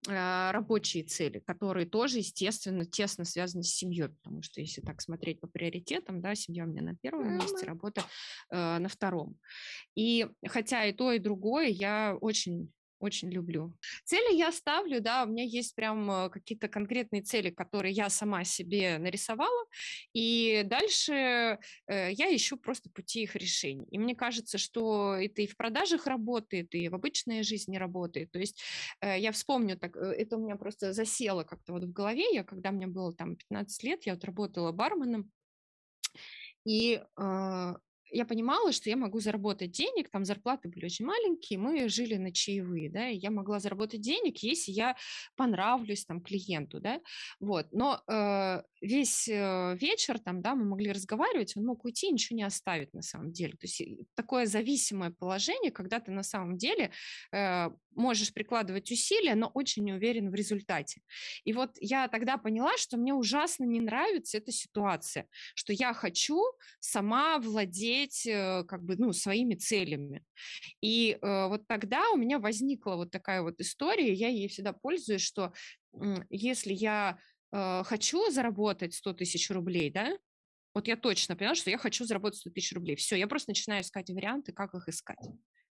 а, рабочие цели, которые тоже, естественно, тесно связаны с семьей, потому что если так смотреть по приоритетам, да, семья у меня на первом месте, работа э, на втором. И хотя и то, и другое я очень очень люблю. Цели я ставлю, да, у меня есть прям э, какие-то конкретные цели, которые я сама себе нарисовала, и дальше э, я ищу просто пути их решения. И мне кажется, что это и в продажах работает, и в обычной жизни работает. То есть э, я вспомню, так, это у меня просто засело как-то вот в голове, я когда мне было там 15 лет, я вот работала барменом, и э, я понимала, что я могу заработать денег, там зарплаты были очень маленькие, мы жили на чаевые, да, и я могла заработать денег, если я понравлюсь там клиенту, да, вот, но э, весь э, вечер там, да, мы могли разговаривать, он мог уйти ничего не оставить на самом деле, то есть такое зависимое положение, когда ты на самом деле э, можешь прикладывать усилия, но очень не уверен в результате. И вот я тогда поняла, что мне ужасно не нравится эта ситуация, что я хочу сама владеть э, как бы, ну, своими целями. И э, вот тогда у меня возникла вот такая вот история, я ей всегда пользуюсь, что э, если я э, хочу заработать 100 тысяч рублей, да, вот я точно поняла, что я хочу заработать 100 тысяч рублей. Все, я просто начинаю искать варианты, как их искать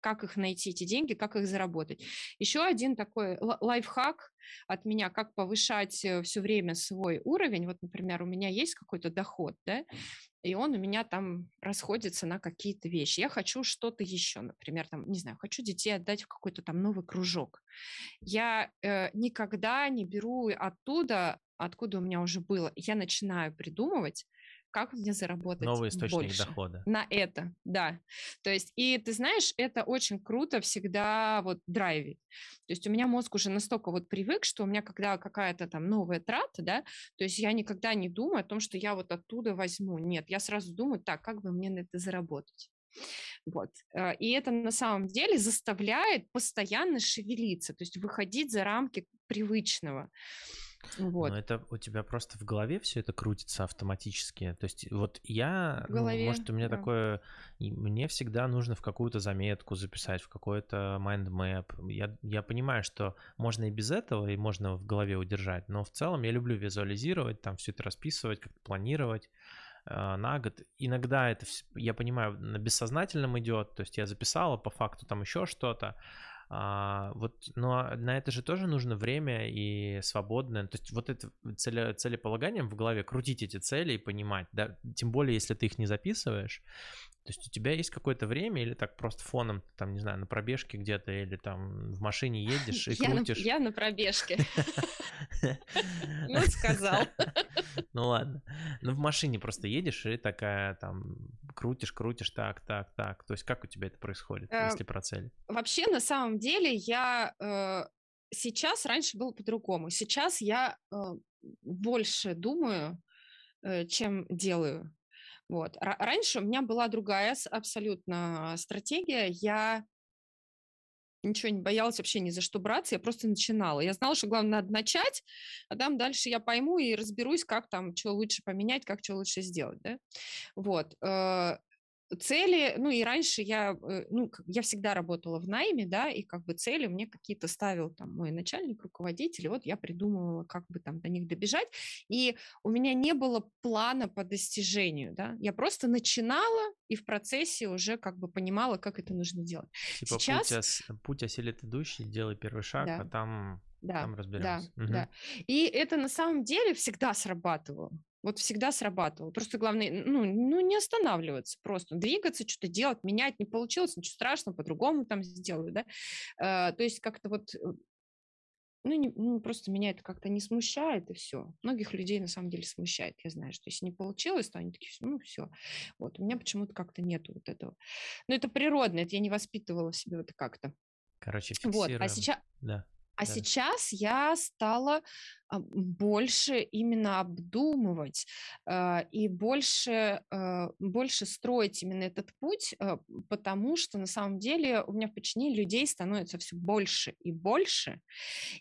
как их найти, эти деньги, как их заработать. Еще один такой лайфхак от меня, как повышать э, все время свой уровень. Вот, например, у меня есть какой-то доход, да, и он у меня там расходится на какие-то вещи. Я хочу что-то еще, например, там, не знаю, хочу детей отдать в какой-то там новый кружок. Я э, никогда не беру оттуда, откуда у меня уже было. Я начинаю придумывать, как мне заработать Новый источник больше дохода. на это, да. То есть, и ты знаешь, это очень круто всегда вот драйвить. То есть у меня мозг уже настолько вот привык, что у меня когда какая-то там новая трата, да, то есть я никогда не думаю о том, что я вот оттуда возьму. Нет, я сразу думаю, так, как бы мне на это заработать. Вот. Э, и это на самом деле заставляет постоянно шевелиться, то есть выходить за рамки привычного. Вот. Но это у тебя просто в голове все это крутится автоматически. То есть вот я, в голове, ну, может, у меня да. такое, мне всегда нужно в какую-то заметку записать, в какой-то mind map. Я, я понимаю, что можно и без этого, и можно в голове удержать, но в целом я люблю визуализировать, там все это расписывать, как-то планировать э, на год. Иногда это, я понимаю, на бессознательном идет, то есть я записала, по факту там еще что-то, а, вот, но на это же тоже нужно время и свободное. То есть вот это целе, целеполаганием в голове крутить эти цели и понимать, да, тем более если ты их не записываешь, то есть у тебя есть какое-то время или так просто фоном, там, не знаю, на пробежке где-то или там в машине едешь и я крутишь? На, я на пробежке. Ну, сказал. Ну ладно. Ну в машине просто едешь и такая там крутишь, крутишь, так, так, так. То есть как у тебя это происходит, э, если про цели? Вообще, на самом деле, я э, сейчас, раньше было по-другому. Сейчас я э, больше думаю, чем делаю. Вот. Раньше у меня была другая абсолютно стратегия. Я ничего не боялась вообще ни за что браться, я просто начинала. Я знала, что главное надо начать, а там дальше я пойму и разберусь, как там, что лучше поменять, как что лучше сделать, да. Вот. Цели, ну и раньше я, э, ну, я всегда работала в найме, да, и как бы цели мне какие-то ставил там мой начальник, руководитель, и вот я придумывала, как бы там до них добежать, и у меня не было плана по достижению, да, я просто начинала и в процессе уже как бы понимала, как это нужно делать. Типа Сейчас... путь, ос... путь осилит идущий, делай первый шаг, да. а там да, там разберемся. Да, угу. да. И это на самом деле всегда срабатывало. Вот всегда срабатывало. Просто главное, ну, ну не останавливаться, просто двигаться, что-то делать, менять. Не получилось, ничего страшного, по-другому там сделаю, да. Э, то есть как-то вот э, ну, не, ну, просто меня это как-то не смущает, и все. Многих людей на самом деле смущает, я знаю, что если не получилось, то они такие, ну, все. Вот, у меня почему-то как-то нету вот этого. Но это природно, это я не воспитывала в себе вот как-то. Короче, фиксируем. Вот, а сейчас... Да. А да. сейчас я стала а, больше именно обдумывать а, и больше, а, больше строить именно этот путь, потому что на самом деле у меня в подчинении людей становится все больше и больше.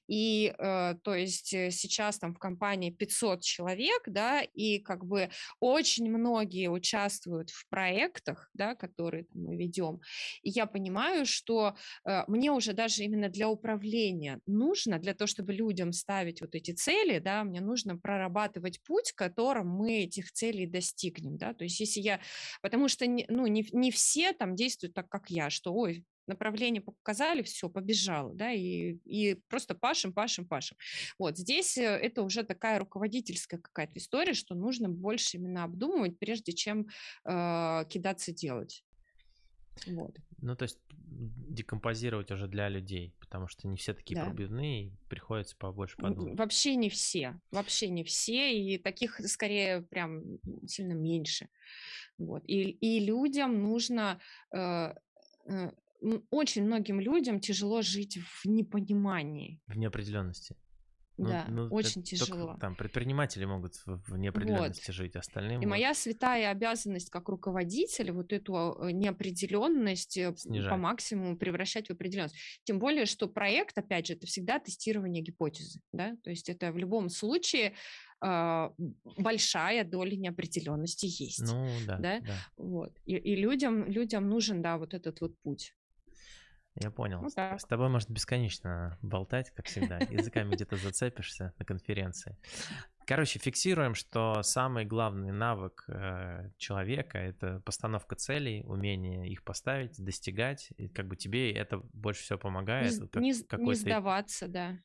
И то есть э, сейчас там в компании 500 человек, да, и как бы очень многие участвуют в проектах, да, которые мы ведем. И я понимаю, что мне уже даже именно для управления нужно, для того, чтобы людям ставить вот эти цели, да, мне нужно прорабатывать путь, которым мы этих целей достигнем, да, то есть если я, потому что, ну, не, не все там действуют так, как я, что, ой, направление показали, все, побежало, да, и, и просто пашем, пашем, пашем. Вот здесь э, это уже такая руководительская какая-то история, что нужно больше именно обдумывать, прежде чем э, кидаться делать. Вот. Ну, то есть декомпозировать уже для людей, потому что не все такие да. пробивные, и приходится побольше подумать. Вообще не все, вообще не все, и таких скорее прям сильно меньше. Вот. И, и людям нужно э, э, очень многим людям тяжело жить в непонимании. В неопределенности. Ну, да, ну, очень тяжело. Там предприниматели могут в неопределенности вот. жить, остальные. И моя святая обязанность как руководителя вот эту э, неопределенность э, Снижать. по максимуму превращать в определенность. Тем более, что проект, опять же, это всегда тестирование гипотезы, да, то есть это в любом случае э, большая доля неопределенности есть. Ну да. да? да. Вот. И, и людям, людям нужен, да, вот этот вот путь. Я понял. Ну, так. С тобой можно бесконечно болтать, как всегда. Языками где-то зацепишься на конференции. Короче, фиксируем, что самый главный навык э, человека это постановка целей, умение их поставить, достигать. И как бы тебе это больше всего помогает. Не, как, не, не сдаваться, да.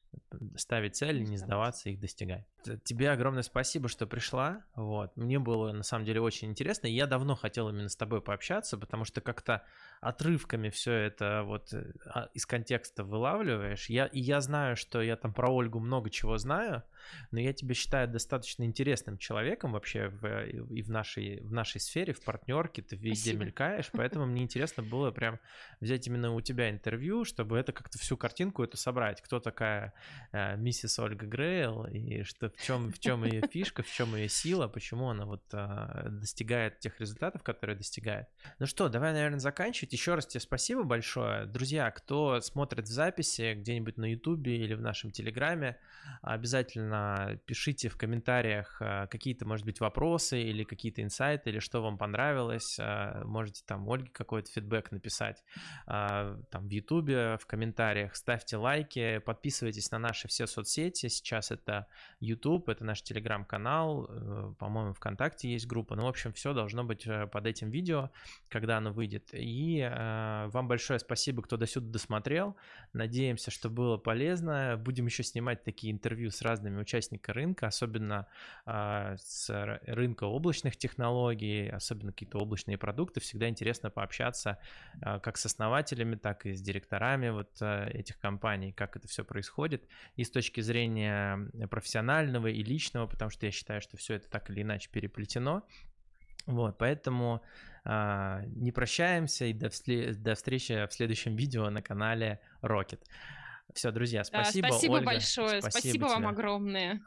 Ставить цели, не, не сдаваться, их достигать. Тебе огромное спасибо, что пришла. Вот. Мне было на самом деле очень интересно. Я давно хотел именно с тобой пообщаться, потому что как-то отрывками все это вот э, а, из контекста вылавливаешь. Я, и я знаю, что я там про Ольгу много чего знаю, но я тебя считаю достаточно интересным человеком вообще в, э, и в нашей, в нашей сфере, в партнерке, ты везде Спасибо. мелькаешь, поэтому мне интересно было прям взять именно у тебя интервью, чтобы это как-то всю картинку эту собрать. Кто такая э, миссис Ольга Грейл и что, в чем, в чем ее фишка, в чем ее сила, почему она вот э, достигает тех результатов, которые достигает. Ну что, давай, наверное, заканчивать закончить. Еще раз тебе спасибо большое. Друзья, кто смотрит в записи где-нибудь на Ютубе или в нашем Телеграме, обязательно пишите в комментариях э, какие-то, может быть, вопросы или какие-то инсайты, или что вам понравилось. Э, можете там Ольге какой-то фидбэк написать э, там в Ютубе, в комментариях. Ставьте лайки, подписывайтесь на наши все соцсети. Сейчас это YouTube, это наш Телеграм-канал, по-моему, ВКонтакте есть группа. Ну, в общем, все должно быть под этим видео, когда оно выйдет. И вам большое спасибо, кто до сюда досмотрел. Надеемся, что было полезно. Будем еще снимать такие интервью с разными участниками рынка, особенно а, с рынка облачных технологий, особенно какие-то облачные продукты. Всегда интересно пообщаться а, как с основателями, так и с директорами вот а, этих компаний, как это все происходит, и с точки зрения профессионального и личного, потому что я считаю, что все это так или иначе переплетено. Вот, поэтому э, не прощаемся и до, всле- до встречи в следующем видео на канале Rocket. Все, друзья, спасибо. Да, спасибо Ольга, большое. Спасибо, спасибо вам огромное.